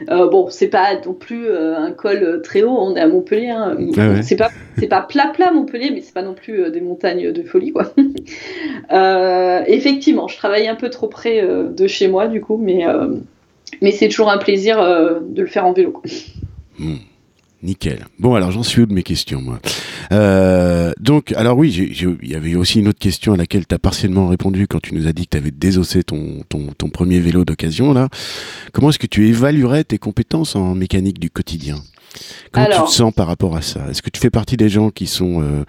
Bon, c'est pas non plus un col très haut, on est à Montpellier. hein. Ouais. C'est pas c'est pas plat plat Montpellier, mais c'est pas non plus euh, des montagnes de folie, quoi. [laughs] Euh, effectivement, je travaille un peu trop près euh, de chez moi, du coup, mais euh, mais c'est toujours un plaisir de le faire en vélo. Hmm. Nickel. Bon, alors j'en suis où de mes questions, moi? Euh, Donc, alors oui, il y avait aussi une autre question à laquelle tu as partiellement répondu quand tu nous as dit que tu avais désossé ton, ton, ton premier vélo d'occasion, là. Comment est-ce que tu évaluerais tes compétences en mécanique du quotidien? Comment tu te sens par rapport à ça? Est-ce que tu fais partie des gens qui sont euh,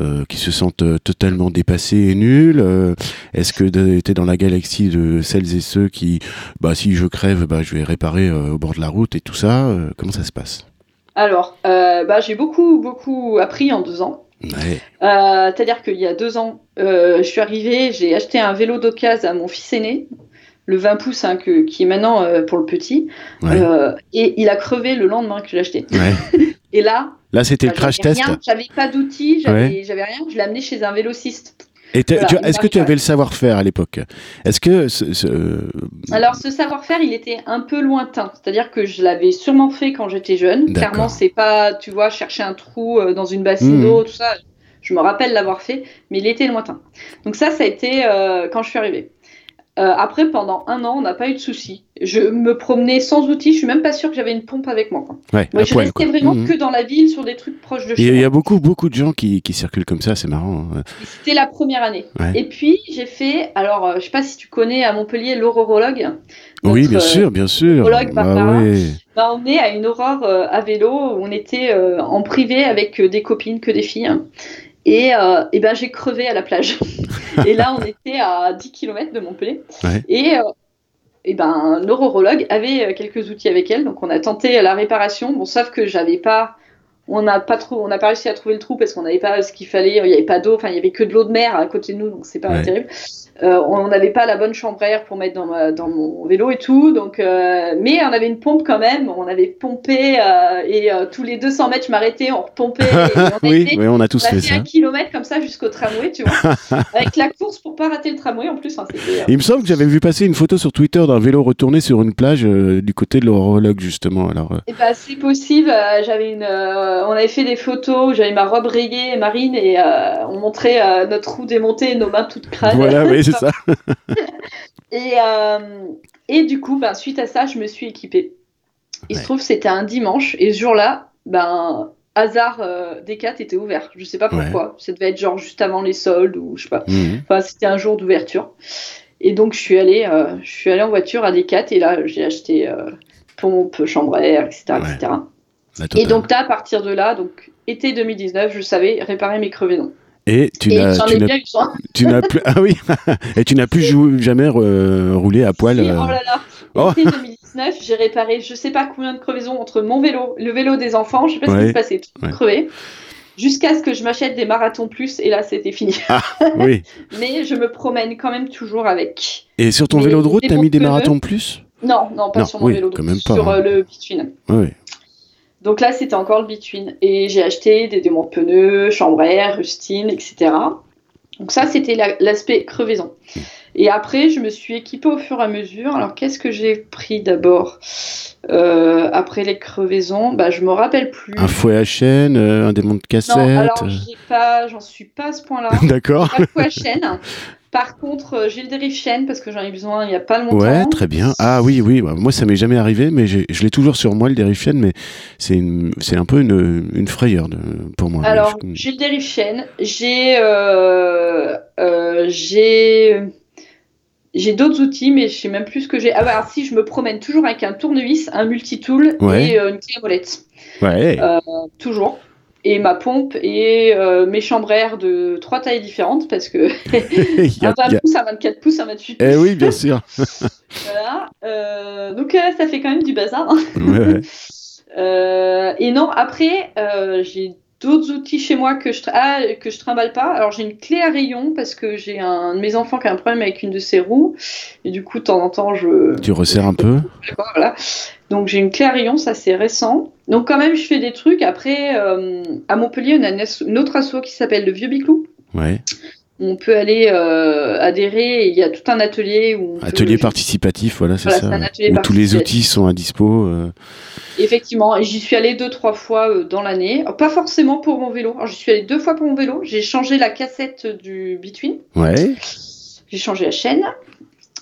euh, qui se sentent euh, totalement dépassés et nuls Euh, Est-ce que tu es dans la galaxie de celles et ceux qui, bah si je crève, bah je vais réparer au bord de la route et tout ça Comment ça se passe? Alors, bah, j'ai beaucoup beaucoup appris en deux ans. Ouais. C'est-à-dire qu'il y a deux ans, je suis arrivée, j'ai acheté un vélo d'occasion à mon fils aîné, le 20 pouces, hein, que- qui est maintenant euh, pour le petit, Ouais. Euh, et il a crevé le lendemain que je l'ai acheté. Ouais. [laughs] Et là, Là, c'était le crash test. J'avais pas d'outils, j'avais rien, je l'ai amené chez un vélociste. Voilà, est-ce que tu avais le savoir-faire à l'époque? Est-ce que ce- ce- Alors, ce savoir-faire, il était un peu lointain. C'est-à-dire que je l'avais sûrement fait quand j'étais jeune. Clairement, c'est pas, tu vois, chercher un trou euh, dans une bassine Mhm. d'eau, tout ça. Je me rappelle l'avoir fait, mais il était lointain. Donc ça, ça a été euh, quand je suis arrivée. Euh, après, pendant un an, on n'a pas eu de soucis. Je me promenais sans outils. Je suis même pas sûre que j'avais une pompe avec moi. quoi. ouais, Moi, je poil, restais quoi. vraiment Mhm. que dans la ville, sur des trucs proches de chez Il y moi. a beaucoup, beaucoup de gens qui, qui circulent comme ça, c'est marrant. hein. C'était la première année. Ouais. Et puis, j'ai fait, alors, euh, je sais pas si tu connais à Montpellier l'aurorologue. Oui, bien euh, sûr, bien sûr. Bah ouais. m'a emmené à une aurore euh, à vélo où on était en privé avec des copines, que des filles. Et, euh, et ben j'ai crevé à la plage. [laughs] et là, on était à 10 km de Montpellier. Ouais. Et, euh, et ben avait euh, quelques outils avec elle, donc on a tenté la réparation. Bon, sauf que j'avais pas, on n'a pas trop, on n'a pas réussi à trouver le trou parce qu'on n'avait pas ce qu'il fallait. Il n'y avait pas d'eau, enfin il y avait que de l'eau de mer à côté de nous, donc c'est pas Ouais. terrible. Euh, on n'avait pas la bonne chambre à air pour mettre dans, ma- dans mon vélo et tout, donc euh, mais on avait une pompe quand même. On avait pompé euh, et tous les 200 mètres, je m'arrêtais, on repompait. Et, on [laughs] a oui, on a tous on a fait fait ça. un kilomètre comme ça jusqu'au tramway, tu vois, [laughs] avec la course pour pas rater le tramway en plus. hein, Il me semble que j'avais vu passer une photo sur Twitter d'un vélo retourné sur une plage du côté de l'horologue, justement. Alors, Eh ben, c'est possible. j'avais une, on avait fait des photos. où J'avais ma robe rayée marine et euh, on montrait euh, notre roue démontée et nos mains toutes crades. voilà, oui, c'est ça. [laughs] Et, euh, et du coup, ben, suite à ça, je me suis équipée. Il Ouais. se trouve que c'était un dimanche et ce jour-là, ben hasard, euh, Decat était ouvert. Je sais pas Ouais. pourquoi. Ça devait être genre juste avant les soldes ou je sais pas. Mhm. Enfin, c'était un jour d'ouverture. Et donc, je suis allée, euh, je suis allée en voiture à Decat et là, j'ai acheté euh, pompe, chambre à air, etc., Ouais. etc. Et donc là, à partir de là, donc été 2019, je savais réparer mes crevaisons. Et tu n'as, plus, ah oui, [laughs] et tu n'as plus jou- jamais euh, roulé à poil. Euh, Oh là là. Oh. Été 2019, j'ai réparé je sais pas combien de crevaisons entre mon vélo, le vélo des enfants, je sais pas ce qui se passait, tout Ouais. crevé. Jusqu'à ce que je m'achète des marathons plus, et là c'était fini. [laughs] Oui. Mais je me promène quand même toujours avec. Et sur ton Mais vélo de route, t'as mis des marathons plus? Non, non, pas Non, sur mon oui, vélo, de quand route, même pas, sur hein. euh, le bitume. Oui. Donc là, c'était encore le bitume. Et j'ai acheté des démontes pneus, chambre à air, rustine, etc. Donc ça, c'était la- l'aspect crevaison. Et après, je me suis équipée au fur et à mesure. Alors, qu'est-ce que j'ai pris d'abord? Euh, Après les crevaisons, bah, je me rappelle plus. Un fouet à chaîne, euh, un démon de cassette. non, alors, euh, j'en suis pas à ce point-là. [laughs] D'accord. pas de quoi chaîne. Par contre, euh, j'ai le dérive chaîne parce que j'en ai besoin il y a pas longtemps. Ouais, très bien. Ah oui, oui. bah, moi, ça m'est jamais arrivé, mais je l'ai toujours sur moi le Derifian, mais c'est un peu une, une frayeur de, pour moi. Alors, Je- j'ai le dérive chaîne, j'ai euh, euh, j'ai j'ai d'autres outils, mais je sais même plus ce que j'ai. Ah bah si, je me promène toujours avec un tournevis, un multitool Ouais. et euh, une clé à molette, ouais. euh, toujours. Et ma pompe et euh, mes chambres air de trois tailles différentes parce que [laughs] [laughs] Il y a- un 20 il y a- pouces, un 24 pouces, un 28 pouces. Eh oui, bien sûr. [laughs] Voilà. Euh, donc euh, ça fait quand même du bazar. hein. Ouais, ouais. et non, après, j'ai d'autres outils chez moi que je, ah, que je trimballe pas. Alors j'ai une clé à rayon parce que j'ai un de mes enfants qui a un problème avec une de ses roues. Et du coup, de temps en temps, je. Tu resserres un peu Voilà. Donc j'ai une clé à rayon, ça c'est récent. Donc quand même, je fais des trucs. Après, euh, à Montpellier, on a une, autre asso qui s'appelle le Vieux Biclou. Ouais. On peut aller euh, adhérer. il y a tout un atelier où. atelier participatif, voilà, c'est ça. Où tous les outils sont à dispo. Euh. Effectivement, j'y suis allée deux, trois fois euh, dans l'année. Pas forcément pour mon vélo. j'y suis allée deux fois pour mon vélo. J'ai changé la cassette du Between. Ouais. J'ai changé la chaîne.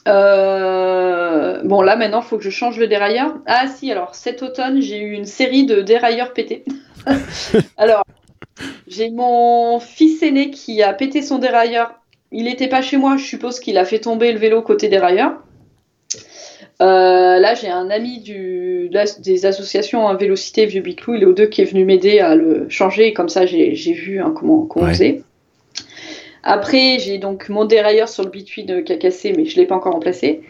Bon, là, maintenant, il faut que je change le dérailleur. Ah, si, alors, cet automne, j'ai eu une série de dérailleurs pétés. [laughs] alors, j'ai mon fils aîné qui a pété son dérailleur. Il n'était pas chez moi, je suppose qu'il a fait tomber le vélo côté dérailleur. Euh, là, j'ai un ami du, des associations hein, Vélocité Vieux Biclou, il est aux deux qui est venu m'aider à le changer, comme ça j'ai vu hein, comment, comment on faisait. Après, j'ai donc mon dérailleur sur le bituin qui a cassé, mais je ne l'ai pas encore remplacé.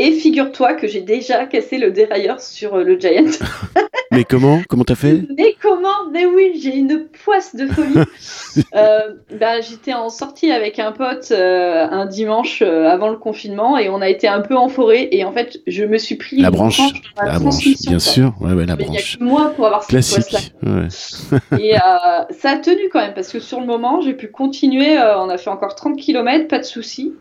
Et figure-toi que j'ai déjà cassé le dérailleur sur euh, le Giant. [laughs] mais comment? Comment t'as fait? Mais comment? Mais oui, j'ai une poisse de folie. [laughs] euh, bah, J'étais en sortie avec un pote euh, un dimanche euh, avant le confinement et on a été un peu en forêt et en fait je me suis pris la branche, la, la branche, bien sûr, ouais, ouais, la branche. Il y a que moi pour avoir cette poisse-là. Ouais. [laughs] et ça a tenu quand même parce que sur le moment j'ai pu continuer. on a fait encore 30 km, pas de soucis.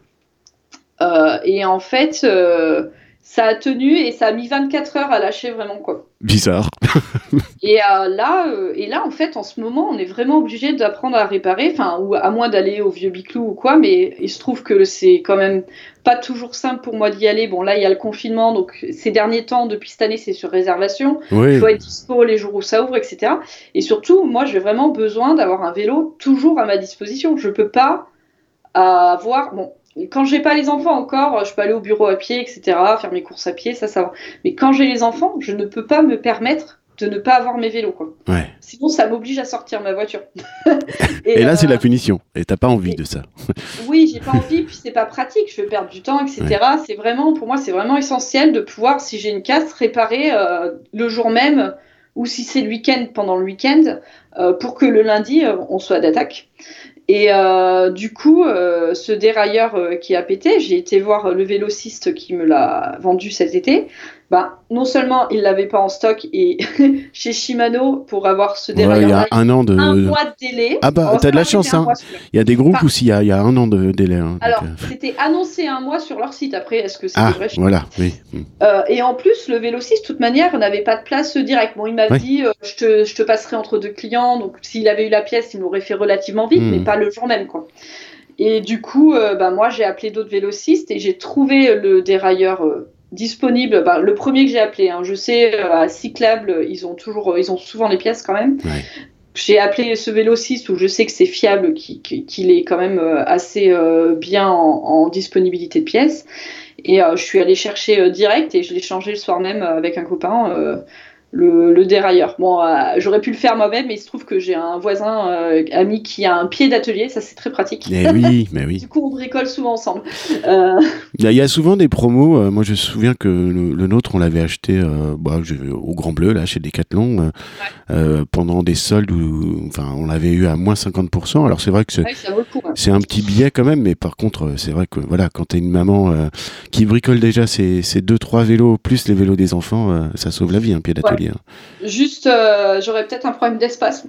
Euh, et en fait, euh, ça a tenu et ça a mis 24 heures à lâcher vraiment quoi. Bizarre. [laughs] et euh, là, et là en fait, en ce moment, on est vraiment obligé d'apprendre à réparer, enfin, ou à moins d'aller au vieux biclou ou quoi, mais il se trouve que c'est quand même pas toujours simple pour moi d'y aller. Bon, là, il y a le confinement, donc ces derniers temps, depuis cette année, c'est sur réservation. Il faut être dispo les jours où ça ouvre, etc. Et surtout, moi, j'ai vraiment besoin d'avoir un vélo toujours à ma disposition. Je peux pas avoir, bon, quand j'ai pas les enfants encore, je peux aller au bureau à pied, etc., faire mes courses à pied, ça, ça va. Mais quand j'ai les enfants, je ne peux pas me permettre de ne pas avoir mes vélos, quoi. Sinon, ça m'oblige à sortir ma voiture. [laughs] et, là, c'est la euh, punition. Et t'as pas envie de ça. [laughs] oui, j'ai pas envie, puis c'est pas pratique. Je vais perdre du temps, etc. C'est vraiment, pour moi, c'est vraiment essentiel de pouvoir, si j'ai une casse, réparer euh, le jour même ou si c'est le week-end pendant le week-end, euh, pour que le lundi, on soit d'attaque. Et euh, du coup, euh, ce dérailleur euh, qui a pété, j'ai été voir le vélociste qui me l'a vendu cet été bah, non seulement il l'avait pas en stock et [laughs] chez Shimano pour avoir ce dérailleur, il y a un an de un mois de délai. Ah bah t'as de la chance hein. Il y a des groupes où il y, a, il y a un an de délai. Hein, alors euh. c'était annoncé un mois sur leur site. Après est-ce que c'est ah, vrai Voilà, oui. Hmm. Euh, et en plus le vélociste de toute manière n'avait pas de place direct. Bon il m'a dit euh, je, te, je, te, passerai entre deux clients. Donc s'il avait eu la pièce il m'aurait fait relativement vite, mais hmm. pas le jour même quoi. Et du coup, bah, moi, j'ai appelé d'autres vélocistes et j'ai trouvé le dérailleur disponible. Bah, le premier que j'ai appelé, hein, je sais, euh, à Cyclable, ils ont toujours, euh, ils ont souvent les pièces quand même. J'ai appelé ce vélociste où je sais que c'est fiable, qu'il est quand même euh, assez bien en, disponibilité de pièces. Et je suis allée chercher direct et je l'ai changé le soir même avec un copain le, dérailleur. Bon, euh, j'aurais pu le faire moi-même, mais il se trouve que j'ai un voisin euh, ami qui a un pied d'atelier, ça c'est très pratique. Mais oui, [laughs] mais oui. du coup, on bricole souvent ensemble. Euh, il y, a souvent des promos. moi, je me souviens que le, nôtre, on l'avait acheté bah, au Grand Bleu, là, chez Decathlon, pendant des soldes où, enfin, on l'avait eu à moins 50%. Alors c'est vrai que c'est un petit billet quand même, mais par contre, c'est vrai que voilà, quand t'es une maman qui bricole déjà ses, ses deux trois vélos plus les vélos des enfants, ça sauve la vie, un pied d'atelier. Juste, euh, j'aurais peut-être un problème d'espace.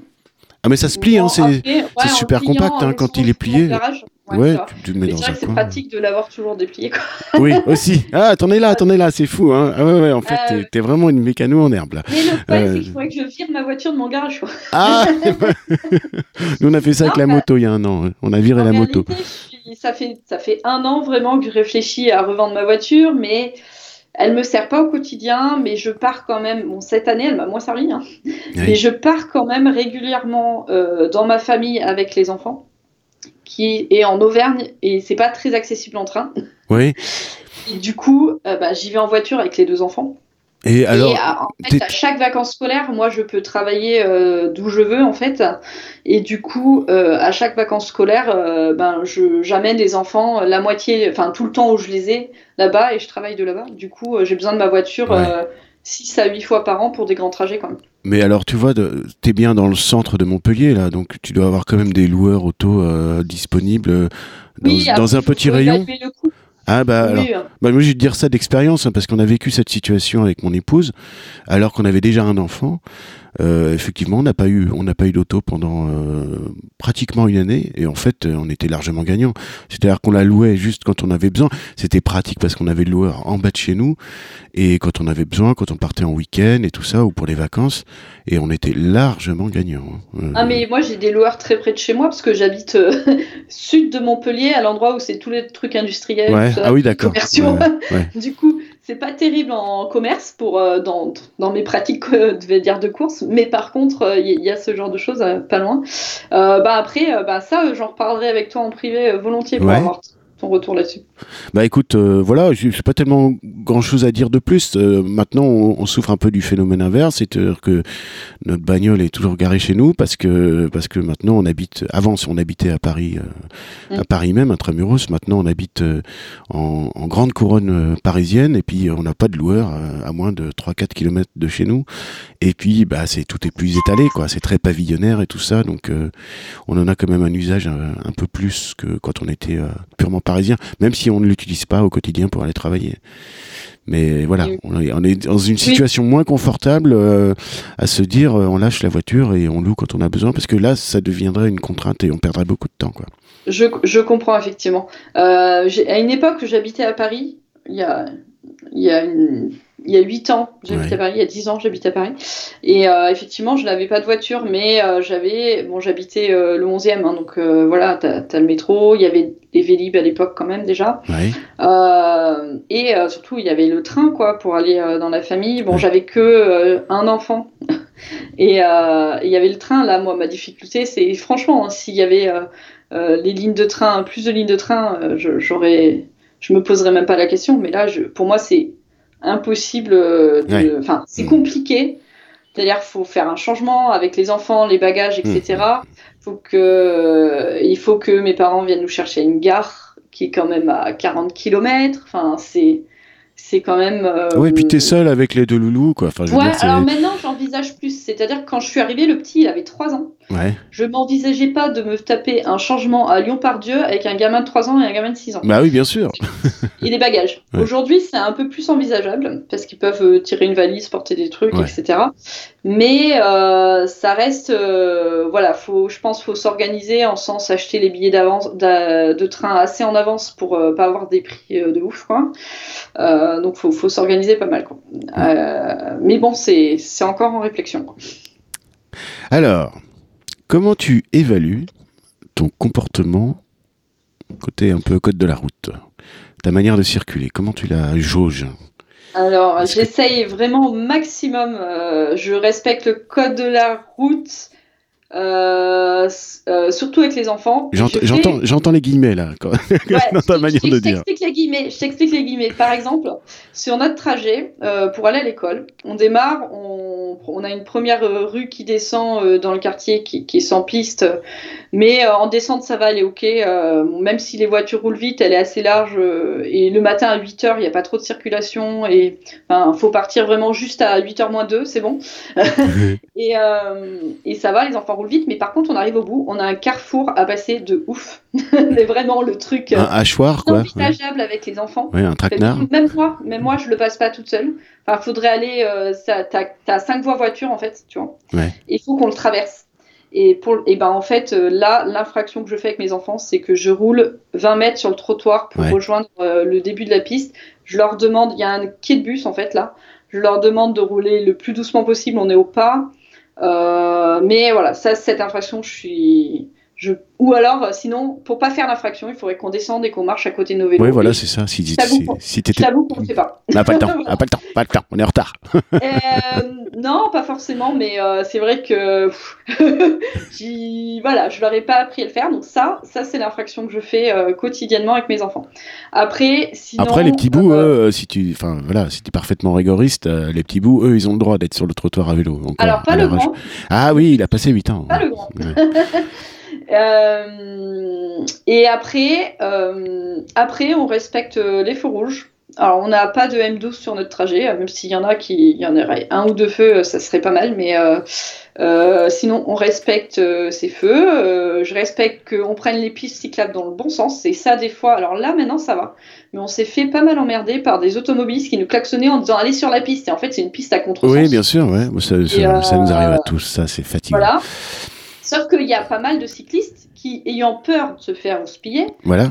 Ah mais ça se plie, hein, c'est super compact hein, quand il est plié. Ouais, tu, le mets dans un C'est pratique de l'avoir toujours déplié. Quoi. [laughs] Oui, aussi. Ah, t'en es là, t'en es là, c'est fou. Hein. Ah ouais, ouais, en fait, euh, t'es vraiment une mécano en herbe là. Mais le problème, euh... c'est qu'il faudrait que je vire ma voiture de mon garage. Quoi. Ah [laughs] Nous, on a fait ça avec la moto il y a un an. Hein. On a viré la moto. Ça fait, ça fait un an vraiment que je réfléchis à revendre ma voiture, mais elle me sert pas au quotidien, mais je pars quand même. Bon, cette année, elle m'a moins servi, hein. mais je pars quand même régulièrement euh, dans ma famille avec les enfants, qui est en Auvergne et c'est pas très accessible en train. Oui. du coup, euh, bah, j'y vais en voiture avec les deux enfants. Et alors, en fait, à chaque vacances scolaires, moi, je peux travailler euh, d'où je veux, en fait. Et du coup, à chaque vacances scolaires, ben, j'amène les enfants la moitié, enfin tout le temps où je les ai là-bas et je travaille de là-bas. Du coup, j'ai besoin de ma voiture 6 à 8 fois par an pour des grands trajets quand même. Mais alors, tu vois, tu es bien dans le centre de Montpellier, là, donc tu dois avoir quand même des loueurs auto euh, disponibles dans, un petit rayon. Ah bah, alors, hein. bah, moi je vais te dire ça d'expérience hein, parce qu'on a vécu cette situation avec mon épouse alors qu'on avait déjà un enfant euh, effectivement, on n'a pas eu, on n'a pas eu d'auto pendant euh, pratiquement une année, et en fait, euh, on était largement gagnant. C'est-à-dire qu'on la louait juste quand on avait besoin. C'était pratique parce qu'on avait le loueur en bas de chez nous, et quand on avait besoin, quand on partait en week-end et tout ça, ou pour les vacances, et on était largement gagnant. Hein. Ah mais moi j'ai des loueurs très près de chez moi parce que j'habite [laughs] sud de Montpellier, à l'endroit où c'est tous les trucs industriels, ah oui d'accord. [laughs] du coup, c'est pas terrible en commerce pour euh, dans, dans, mes pratiques euh, je dire de course mais par contre il euh, y, a ce genre de choses pas loin. Bah après bah ça j'en reparlerai avec toi en privé volontiers pour avoir ton retour là-dessus Bah écoute, euh, voilà, je n'ai pas tellement grand-chose à dire de plus. Euh, maintenant, on, souffre un peu du phénomène inverse, c'est-à-dire que notre bagnole est toujours garée chez nous parce que parce que maintenant on habite. Avant, on habitait à Paris, euh, à mm. Paris même, intramuros. Maintenant, on habite en, grande couronne parisienne et puis on n'a pas de loueur à, moins de 3-4 km de chez nous. Et puis, bah, c'est tout est plus étalé, quoi. C'est très pavillonnaire et tout ça, donc on en a quand même un usage un, un peu plus que quand on était purement parisien, même si on ne l'utilise pas au quotidien pour aller travailler. Mais voilà, on est dans une situation moins confortable euh, à se dire euh, on lâche la voiture et on loue quand on a besoin, parce que là, ça deviendrait une contrainte et on perdrait beaucoup de temps. Quoi. Je, je comprends effectivement. Euh, à une époque, j'habitais à Paris, il y a, il y a une il y a 8 ans, j'habite à Paris, il y a 10 ans, j'habite à Paris. Et effectivement, je n'avais pas de voiture, mais j'avais, bon, j'habitais le 11e, hein, donc voilà, tu as, le métro, il y avait des Vélib à l'époque quand même déjà. et surtout, il y avait le train, quoi, pour aller dans la famille. Bon, j'avais que un enfant. [laughs] et il y avait le train, là, moi, ma difficulté, c'est franchement, hein, s'il y avait les lignes de train, plus de lignes de train, j'aurais. Je me poserais même pas la question, mais là, je, pour moi, c'est impossible. Enfin, c'est mm. compliqué. C'est-à-dire qu'il faut faire un changement avec les enfants, les bagages, etc. Mm. Faut que, il faut que mes parents viennent nous chercher à une gare qui est quand même à 40 km. Enfin, c'est c'est quand même. Euh, oui, et puis t'es seul avec les deux loulous, quoi. Enfin, je ouais, alors maintenant j'envisage plus. C'est-à-dire que quand je suis arrivée, le petit, il avait 3 ans. Ouais. Je m'envisageais pas de me taper un changement à Lyon-Pardieu avec un gamin de 3 ans et un gamin de 6 ans. Bah oui, bien sûr. [laughs] et les bagages. Aujourd'hui, c'est un peu plus envisageable parce qu'ils peuvent euh, tirer une valise, porter des trucs, etc. Mais euh, ça reste. voilà, faut, je pense faut s'organiser en sens acheter les billets d'avance de train assez en avance pour pas avoir des prix de ouf, quoi. Euh, donc faut, faut s'organiser pas mal. Quoi. Euh, mais bon, c'est encore en réflexion. Alors, comment tu évalues ton comportement côté un peu code de la route Ta manière de circuler, comment tu la jauges? Alors, j'essaye vraiment au maximum. Euh, je respecte le code de la route euh, euh, surtout avec les enfants. J'entends les guillemets là, [laughs] dans ta manière de dire. Les guillemets, je t'explique les guillemets. Par exemple, sur notre trajet euh, pour aller à l'école, on démarre, on, on, a une première rue qui descend dans le quartier qui, qui, est sans piste, mais en descente ça va aller ok. même si les voitures roulent vite, elle est assez large et le matin à 8 h il n'y a pas trop de circulation et il faut partir vraiment juste à 8h moins 2, c'est bon. [laughs] [laughs] et, et ça va, les enfants roule vite, mais par contre, on arrive au bout, on a un carrefour à passer de ouf. [laughs] mais vraiment le truc. Un hachoir, quoi. envisageable avec les enfants. Oui, un traquenard. Même moi, même moi, je le passe pas toute seule. Enfin, faudrait aller. Euh, T'as cinq voies voiture, en fait, tu vois. Ouais. Il faut qu'on le traverse. Et, pour, et ben en fait, euh, là, l'infraction que je fais avec mes enfants, c'est que je roule 20 mètres sur le trottoir pour rejoindre euh, le début de la piste. Je leur demande, il y a un quai de bus en fait là, je leur demande de rouler le plus doucement possible, on est au pas. Euh, mais voilà, ça, cette infraction, je suis. Je... Ou alors, euh, sinon, pour pas faire l'infraction, il faudrait qu'on descende et qu'on marche à côté de nos vélos. Oui, voilà, c'est ça. Si, si, si t'étais. Je qu'on ne fait pas. On [laughs] n'a pas le temps, [laughs] pas le temps, pas le temps, on est en retard. euh, non, pas forcément, mais euh, c'est vrai que [laughs] voilà, je leur ai pas appris à le faire. Donc ça, ça c'est l'infraction que je fais euh, quotidiennement avec mes enfants. Après, sinon, Après les petits bouts, eux, si tu, enfin voilà, si es parfaitement rigoriste, les petits bouts, eux, ils ont le droit d'être sur le trottoir à vélo. Alors pas le grand. Ah oui, il a passé 8 ans. Pas le grand. Euh, et après, euh, après, on respecte les feux rouges. Alors, on n'a pas de M12 sur notre trajet, même s'il y en a qui, il y en aurait un ou deux feux, ça serait pas mal, mais euh, sinon, on respecte euh, ces feux. Euh, je respecte qu'on prenne les pistes cyclables dans le bon sens. C'est ça, des fois. Alors là, maintenant, ça va. Mais on s'est fait pas mal emmerder par des automobilistes qui nous klaxonnaient en disant allez sur la piste. Et en fait, c'est une piste à contre-sens. Oui, bien sûr. Ouais. Ça, ça, nous arrive à tous. Ça, c'est fatigant. Voilà. Sauf qu'il y a pas mal de cyclistes qui, ayant peur de se faire hospiller, voilà,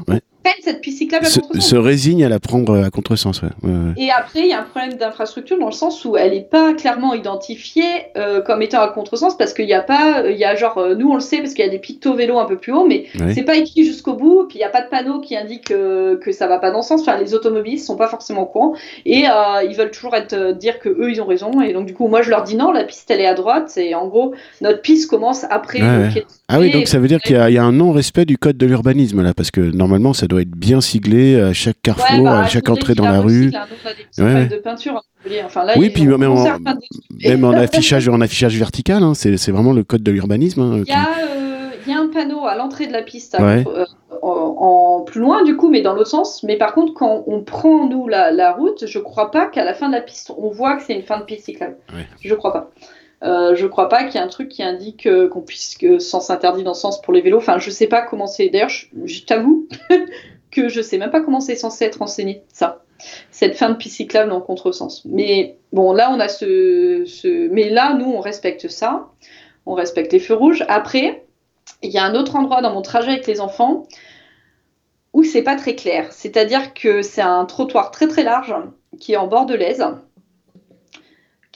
cette piste cyclable à contresens. Se résigne à la prendre à contresens. Ouais. Et après, il y a un problème d'infrastructure dans le sens où elle n'est pas clairement identifiée euh, comme étant à contresens parce qu'il n'y a pas, il y a genre, euh, nous on le sait parce qu'il y a des pictos vélos un peu plus haut, mais c'est pas écrit jusqu'au bout. Puis il n'y a pas de panneau qui indique euh, que ça va pas dans le sens. Enfin, les automobilistes sont pas forcément au courant et ils veulent toujours être dire que eux ils ont raison. Et donc du coup, moi je leur dis non, la piste elle est à droite. Et en gros, notre piste commence après. Ah oui, donc ça veut dire qu'il y, y, a un non-respect du code de l'urbanisme là, parce que normalement ça doit être bien ciblé à chaque carrefour, bah, à chaque entrée dans la rue. ouais. de peinture. Enfin, là, oui, puis même, en, même en, [laughs] affichage, en affichage vertical, hein, c'est vraiment le code de l'urbanisme. Hein, il, euh, y a un panneau à l'entrée de la piste, euh, en, plus loin du coup, mais dans l'autre sens. Mais par contre, quand on prend nous la, la route, je crois pas qu'à la fin de la piste, on voit que c'est une fin de piste cyclable. Je crois pas. Euh, je crois pas qu'il y ait un truc qui indique qu'on puisse que sens interdit dans ce sens pour les vélos. Enfin, je sais pas comment c'est. D'ailleurs, je t'avoue [laughs] que je sais même pas comment c'est censé être enseigné, ça. Cette fin de piste cyclable en contresens. Mais bon, là, on a ce, Mais là, nous, on respecte ça. On respecte les feux rouges. Après, il y a un autre endroit dans mon trajet avec les enfants où c'est pas très clair. C'est-à-dire que c'est un trottoir très très large qui est en bord de l'aise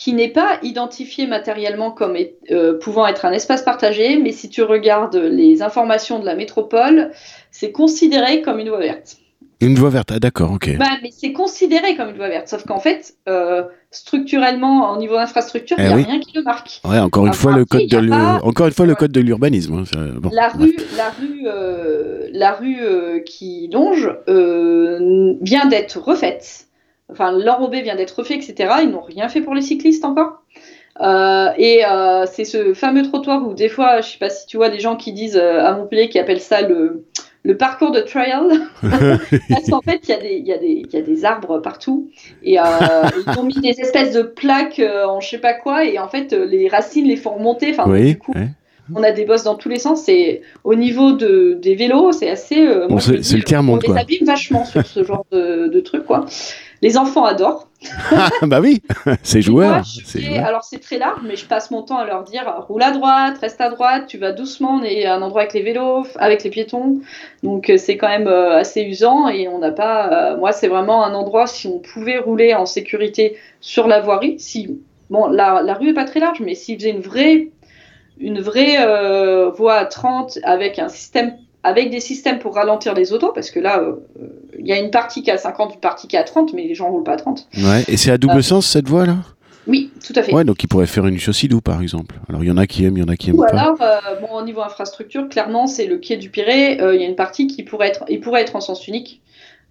qui n'est pas identifié matériellement comme euh, pouvant être un espace partagé, mais si tu regardes les informations de la métropole, c'est considéré comme une voie verte. Une voie verte, ah, d'accord, ok. Bah, mais c'est considéré comme une voie verte, sauf qu'en fait, euh, structurellement, au niveau d'infrastructure, il n'y a rien qui le marque. Ouais, encore une fois, le code de encore une fois le code de l'urbanisme. Hein, la, rue, la rue, euh, la rue qui longe vient d'être refaite enfin l'enrobé vient d'être refait, etc. Ils n'ont rien fait pour les cyclistes encore. Euh, et euh, c'est ce fameux trottoir où des fois, je sais pas si tu vois des gens qui disent euh, à Montpellier qui appellent ça le, le parcours de trial. [laughs] Parce qu'en fait, il y, y, y, a des arbres partout. Et ils ont mis des espèces de plaques en je sais pas quoi. Et en fait, les racines les font remonter. Enfin, du coup, on a des bosses dans tous les sens. Et au niveau de, des vélos, c'est assez. c'est le terme, on, on les abîme vachement sur ce genre de, de trucs, quoi. Les enfants adorent. [laughs] bah oui, [laughs] c'est joueur. Alors c'est très large, mais je passe mon temps à leur dire roule à droite, reste à droite, tu vas doucement, on est à un endroit avec les vélos, avec les piétons. Donc euh, c'est quand même euh, assez usant et on n'a pas. Euh, moi, c'est vraiment un endroit si on pouvait rouler en sécurité sur la voirie. Si bon, la, la rue est pas très large, mais s'ils faisaient une vraie une vraie voie à 30 avec un système avec des systèmes pour ralentir les autos, parce que là, euh, il y a une partie qui est à 50, une partie qui est à 30, mais les gens ne roulent pas à 30. Ouais, et c'est à double euh, sens cette voie-là Oui, tout à fait. Ouais, donc ils pourraient faire une chaussée d'où, par exemple Alors il y en a qui aiment, il y en a qui aiment Ou pas. alors, euh, bon, au niveau infrastructure, clairement, c'est le quai du Pirée, il y a une partie qui pourrait être, il pourrait être en sens unique.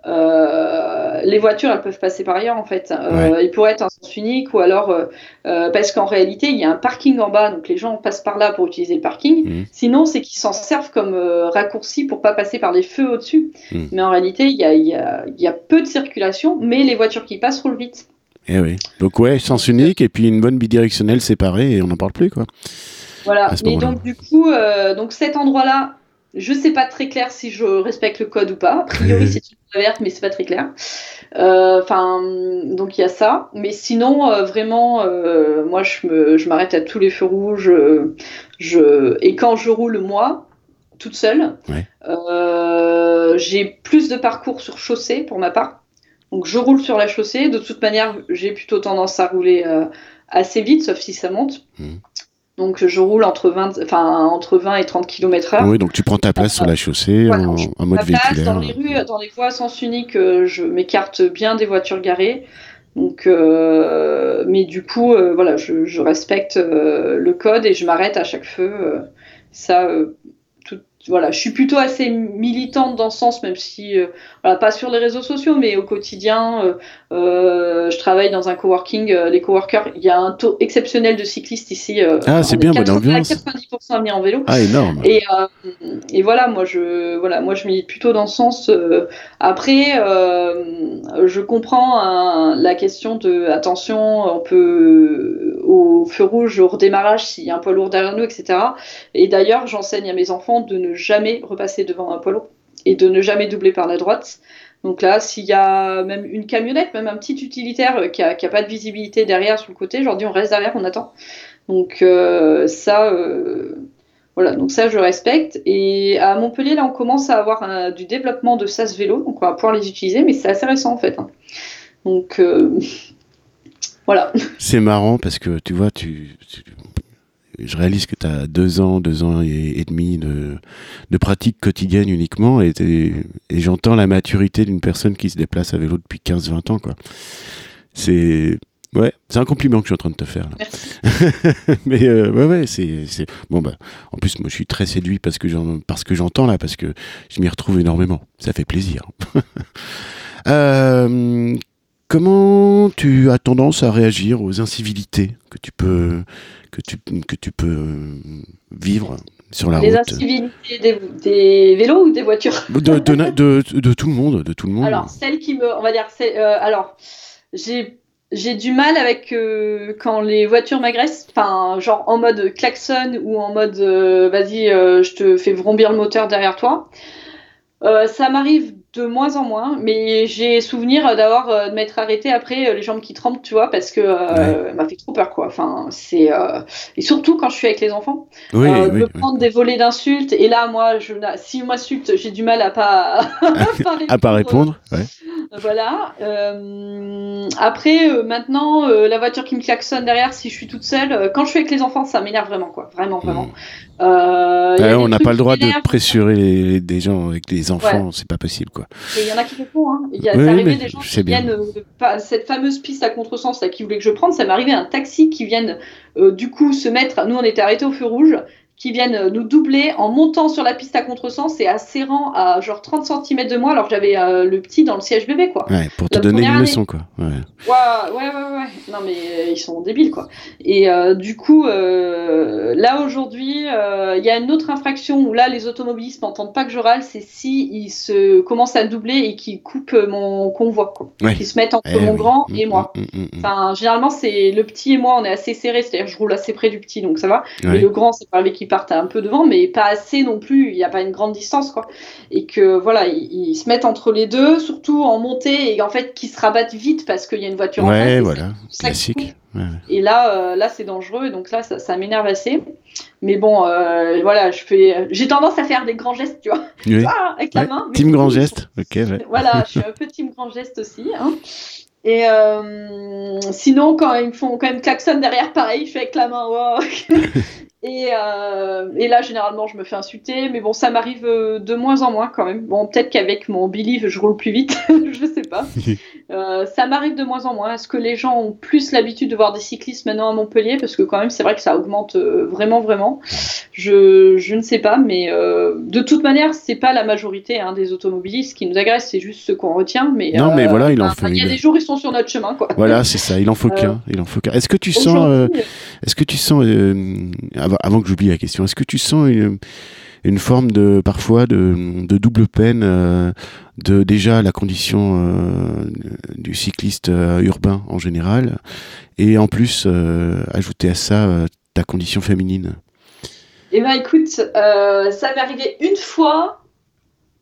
Euh, les voitures, elles peuvent passer par ailleurs en fait. Euh, Il pourrait être un sens unique ou alors euh, euh, parce qu'en réalité, il y a un parking en bas, donc les gens passent par là pour utiliser le parking. Mmh. Sinon, c'est qu'ils s'en servent comme raccourci pour pas passer par les feux au-dessus. Mmh. Mais en réalité, il y a, y, a, y a, peu de circulation, mais les voitures qui passent roulent vite. Eh oui. Donc ouais, sens unique et puis une bonne bidirectionnelle séparée et on n'en parle plus quoi. Voilà. Mais donc du coup, donc cet endroit-là, je sais pas très clair si je respecte le code ou pas. A priori, [laughs] c'est une verte, mais c'est pas très clair. Euh, enfin, donc il y a ça. Mais sinon, euh, vraiment, euh, moi, je m'arrête à tous les feux rouges. Je, et quand je roule moi, toute seule, j'ai plus de parcours sur chaussée pour ma part. Donc je roule sur la chaussée. De toute manière, j'ai plutôt tendance à rouler assez vite, sauf si ça monte. Mmh. Donc je roule entre 20, enfin, entre 20 et 30 km/h. Oui, donc tu prends ta place sur la chaussée en, mode véhiculaire. Dans les rues, dans les voies à sens unique, euh, je m'écarte bien des voitures garées. Donc, euh, mais du coup, euh, voilà, je, respecte le code et je m'arrête à chaque feu. ça, voilà, je suis plutôt assez militante dans ce sens, même si, voilà, pas sur les réseaux sociaux, mais au quotidien, je travaille dans un coworking. les coworkers, il y a un taux exceptionnel de cyclistes ici. ah, c'est bien, bonne ambiance. 90% à venir en vélo. Ah, énorme. Et, et, voilà, moi, je, voilà, moi, je milite plutôt dans ce sens. après, je comprends la question de, attention, on peut, au feu rouge, au redémarrage, s'il y a un poids lourd derrière nous, etc. Et d'ailleurs, j'enseigne à mes enfants de ne jamais repasser devant un poids et de ne jamais doubler par la droite. Donc là, s'il y a même une camionnette, même un petit utilitaire euh, qui n'a a pas de visibilité derrière sur le côté, dis on reste derrière, on attend. Donc euh, ça, euh, voilà, donc ça je respecte. Et à Montpellier, là, on commence à avoir du développement de SAS vélo, donc on va pouvoir les utiliser, mais c'est assez récent en fait. Hein. Donc [laughs] voilà. C'est marrant parce que tu vois, tu je réalise que tu as deux ans, deux ans et, demi de, de, pratique quotidienne uniquement et, et j'entends la maturité d'une personne qui se déplace à vélo depuis 15-20 ans. quoi. C'est ouais, c'est un compliment que je suis en train de te faire. Là. [laughs] Mais euh, ouais, ouais, c'est, bon bah. En plus, moi, je suis très séduit parce que parce que j'entends là, parce que je m'y retrouve énormément. Ça fait plaisir. [laughs] euh, Comment tu as tendance à réagir aux incivilités que tu peux, que tu, que tu peux euh, vivre sur la route? Les incivilités des, vélos ou des voitures? De, de, tout le monde, de tout le monde. Alors, celle qui me, on va dire, euh, alors, j'ai j'ai du mal avec euh, quand les voitures m'agressent, enfin genre en mode klaxon ou en mode vas-y je te fais vrombir le moteur derrière toi. ça m'arrive de moins en moins, mais j'ai souvenir d'avoir euh, de m'être arrêté après euh, les jambes qui tremblent, tu vois, parce que euh, m'a fait trop peur, quoi. Enfin, c'est et surtout quand je suis avec les enfants, oui, de prendre des volets d'insultes. Et là, moi, je si on m'insulte, j'ai du mal à pas [laughs] [laughs] à pas répondre. Ouais. Voilà. après, maintenant, la voiture qui me klaxonne derrière, si je suis toute seule, quand je suis avec les enfants, ça m'énerve vraiment, quoi. Vraiment, vraiment. Hmm. on n'a pas le droit de pressurer des gens avec des enfants, c'est pas possible, quoi. Il y en a qui le font. Hein. Il y a arrivé des gens qui viennent euh, cette fameuse piste à contresens là, qui voulait que je prenne. Ça m'est arrivé un taxi qui vienne euh, du coup se mettre. Nous, on était arrêtés au feu rouge qui viennent euh, nous doubler en montant sur la piste à contresens et à serrant à genre 30 cm de moi alors que j'avais euh, le petit dans le siège bébé quoi. Ouais, pour te donner une leçon quoi. Ouais. Ouais, ouais, ouais, Non mais euh, ils sont débiles quoi. Et du coup, là aujourd'hui, il y a une autre infraction où là les automobilistes n'entendent pas que je râle, c'est si ils se commencent à doubler et qu'ils coupent mon convoi quoi. Ouais. Qu'ils se mettent entre eh mon grand et mm, moi. Mm, mm, enfin, généralement c'est le petit et moi on est assez serrés, c'est-à-dire je roule assez près du petit donc ça va. Mais le grand c'est pas l'équipe partent un peu devant, mais pas assez non plus. Il n'y a pas une grande distance, quoi. Et que voilà, ils, se mettent entre les deux, surtout en montée, et en fait, qui se rabattent vite parce qu'il y a une voiture en face. voilà, classique. Et là, euh, là, c'est dangereux, et donc là, ça, m'énerve assez. Mais bon, euh, voilà, je fais, j'ai tendance à faire des grands gestes, tu vois, [laughs] ah, avec la main. Team grand geste, ok. [laughs] Voilà, je suis un peu team grand geste aussi. Hein. Et euh, sinon, quand ils me font quand même klaxon derrière, pareil, je fais avec la main. [laughs] Et, euh, et, là, généralement, je me fais insulter, mais bon, ça m'arrive euh, de moins en moins quand même. Bon, peut-être qu'avec mon believe, je roule plus vite, [laughs] je sais pas. [laughs] Euh, ça m'arrive de moins en moins. Est-ce que les gens ont plus l'habitude de voir des cyclistes maintenant à Montpellier? Parce que quand même, c'est vrai que ça augmente vraiment, vraiment. Je, je, ne sais pas, mais euh, de toute manière, c'est pas la majorité hein, des automobilistes qui nous agressent, c'est juste ceux qu'on retient. Mais non, mais voilà, il en faut. Il y a des jours, ils sont sur notre chemin, quoi. Voilà, c'est ça. Il en faut qu'un. Il en faut qu'un. Est-ce que tu sens, est-ce que tu sens avant, que j'oublie la question, est-ce que tu sens une, forme de parfois de, double peine euh, de déjà la condition euh, du cycliste euh, urbain en général et en plus ajouter à ça ta condition féminine? Eh ben écoute, ça m'est arrivé une fois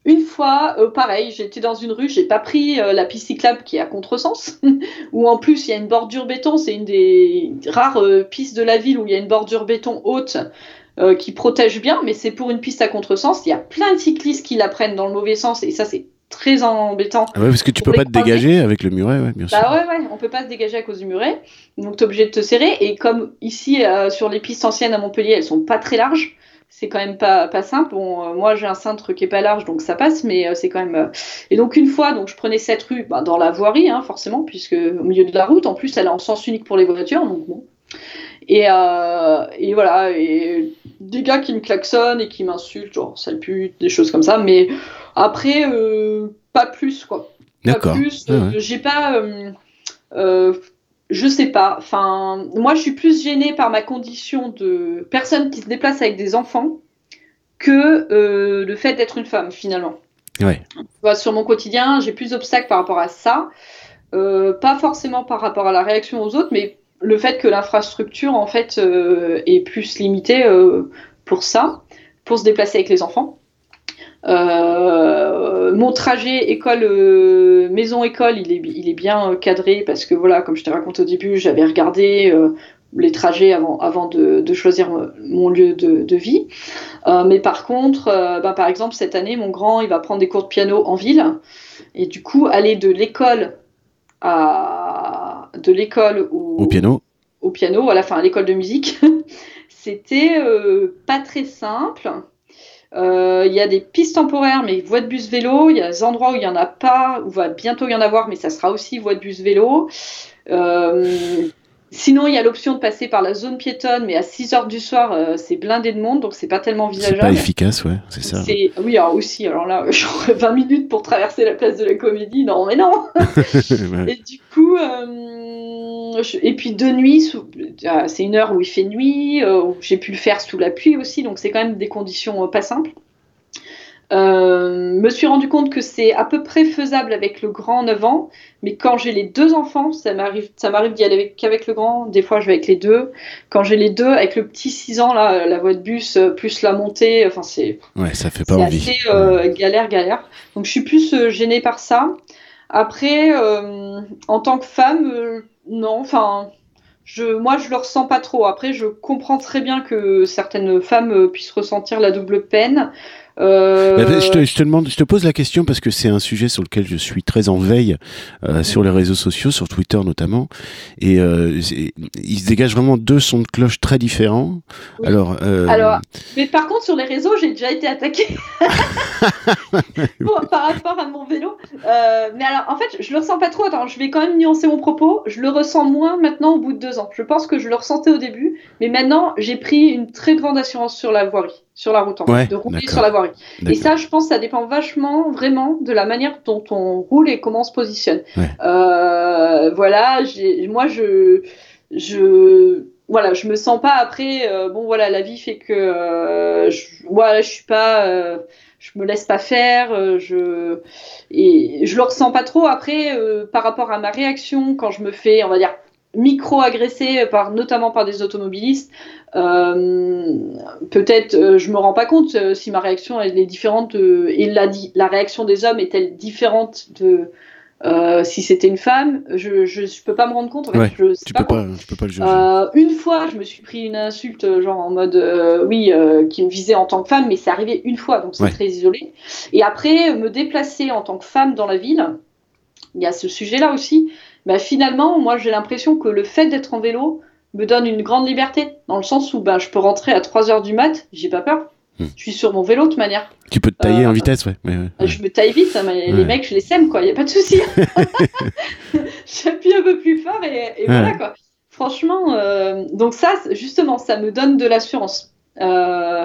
une fois, pareil, j'étais dans une rue, j'ai pas pris la piste cyclable qui est à contresens, [laughs] où en plus il y a une bordure béton, c'est une des rares pistes de la ville où il y a une bordure béton haute euh, qui protège bien, mais c'est pour une piste à contresens. Il y a plein de cyclistes qui la prennent dans le mauvais sens, et ça, c'est très embêtant. Ah ouais, parce que tu peux pas te dégager avec le muret, ouais, bien bah sûr. ouais, ouais, on peut pas se dégager à cause du muret, donc tu es obligé de te serrer. Et comme ici, euh, sur les pistes anciennes à Montpellier, elles sont pas très larges, c'est quand même pas, pas simple. Bon, euh, moi j'ai un cintre qui est pas large, donc ça passe, mais c'est quand même. Et donc une fois, donc je prenais cette rue bah, dans la voirie, hein, forcément, puisque au milieu de la route, en plus elle est en sens unique pour les voitures, donc bon. Et, et voilà, et des gars qui me klaxonnent et qui m'insultent, genre sale pute, des choses comme ça. Mais après, pas plus, quoi. Pas plus. Ah j'ai pas. Je sais pas. Enfin, moi, je suis plus gênée par ma condition de personne qui se déplace avec des enfants que le fait d'être une femme, finalement. Ouais. sur mon quotidien, j'ai plus d'obstacles par rapport à ça. Euh, pas forcément par rapport à la réaction aux autres, mais le fait que l'infrastructure en fait euh, est plus limitée euh, pour ça, pour se déplacer avec les enfants. Mon trajet école maison école, il est, il est bien cadré parce que voilà, comme je te raconté au début, j'avais regardé les trajets avant, avant de, de choisir mon lieu de, de vie. mais par contre, bah, par exemple cette année, mon grand, il va prendre des cours de piano en ville et du coup aller de l'école à, de l'école au, piano. Au piano, à la fin à l'école de musique. [laughs] C'était euh, pas très simple. Euh, il y a des pistes temporaires, mais voie de bus vélo. Il y a des endroits où il n'y en a pas, où va bientôt y en avoir, mais ça sera aussi voie de bus vélo. Euh, Sinon, il y a l'option de passer par la zone piétonne, mais à 6 heures du soir, euh, c'est blindé de monde, donc c'est pas tellement envisageable. C'est pas efficace, ouais, c'est ça. Oui, alors aussi, alors là, [laughs] j'aurais 20 minutes pour traverser la place de la Comédie, non, mais non [laughs] Et du coup, euh, et puis de nuit, ah, c'est une heure où il fait nuit, euh, j'ai pu le faire sous la pluie aussi, donc c'est quand même des conditions pas simples. Euh, me suis rendu compte que c'est à peu près faisable avec le grand 9 ans, mais quand j'ai les deux enfants, ça m'arrive, ça m'arrive d'y aller qu'avec le grand. Des fois, je vais avec les deux. Quand j'ai les deux, avec le petit 6 ans, là, la voie de bus euh, plus la montée, enfin c'est. Ouais, ça fait pas envie. Assez, euh, galère, galère. Donc je suis plus euh, gênée par ça. Après, en tant que femme, non, enfin. Je, moi, je le ressens pas trop. Après, je comprends très bien que certaines femmes puissent ressentir la double peine. Euh... Je, te, je, te, demande, je te pose la question parce que c'est un sujet sur lequel je suis très en veille euh, sur les réseaux sociaux, sur Twitter notamment, et euh, il se dégage vraiment deux sons de cloche très différents. Alors, euh... Alors, mais par contre sur les réseaux, j'ai déjà été attaqué [laughs] par rapport à mon vélo. Mais alors, en fait, je le ressens pas trop. Attends, je vais quand même nuancer mon propos. Je le ressens moins maintenant au bout de deux ans. Je pense que je le ressentais au début, mais maintenant j'ai pris une très grande assurance sur la voirie sur la route, en fait, de rouler sur la voirie. Et ça, je pense, ça dépend vachement, vraiment, de la manière dont on roule et comment on se positionne. Euh, voilà, moi, je, je, voilà, je me sens pas après. Euh, bon, voilà, la vie fait que, euh, je, voilà, je suis pas, euh, je me laisse pas faire. Euh, je et je le ressens pas trop après par rapport à ma réaction quand je me fais, on va dire micro-agressé par notamment par des automobilistes. Euh, peut-être, euh, je me rends pas compte euh, si ma réaction elle est différente et la, la réaction des hommes est-elle différente de si c'était une femme? Je, je, peux pas me rendre compte. je tu, peux pas, peux pas le juger. une fois, je me suis pris une insulte genre en mode oui qui me visait en tant que femme, mais c'est arrivé une fois donc c'est très isolé. Et après me déplacer en tant que femme dans la ville, il y a ce sujet-là aussi. Bah, finalement, moi j'ai l'impression que le fait d'être en vélo me donne une grande liberté, dans le sens où bah, je peux rentrer à 3h du mat, j'ai pas peur. Hmm. Je suis sur mon vélo de toute manière. Tu peux te tailler en euh, vitesse, ouais. Je me taille vite, hein, les mecs, je les sème, quoi, y a pas de souci. [laughs] [laughs] J'appuie un peu plus fort et, voilà, quoi. Franchement, euh, donc ça, justement, ça me donne de l'assurance. Euh,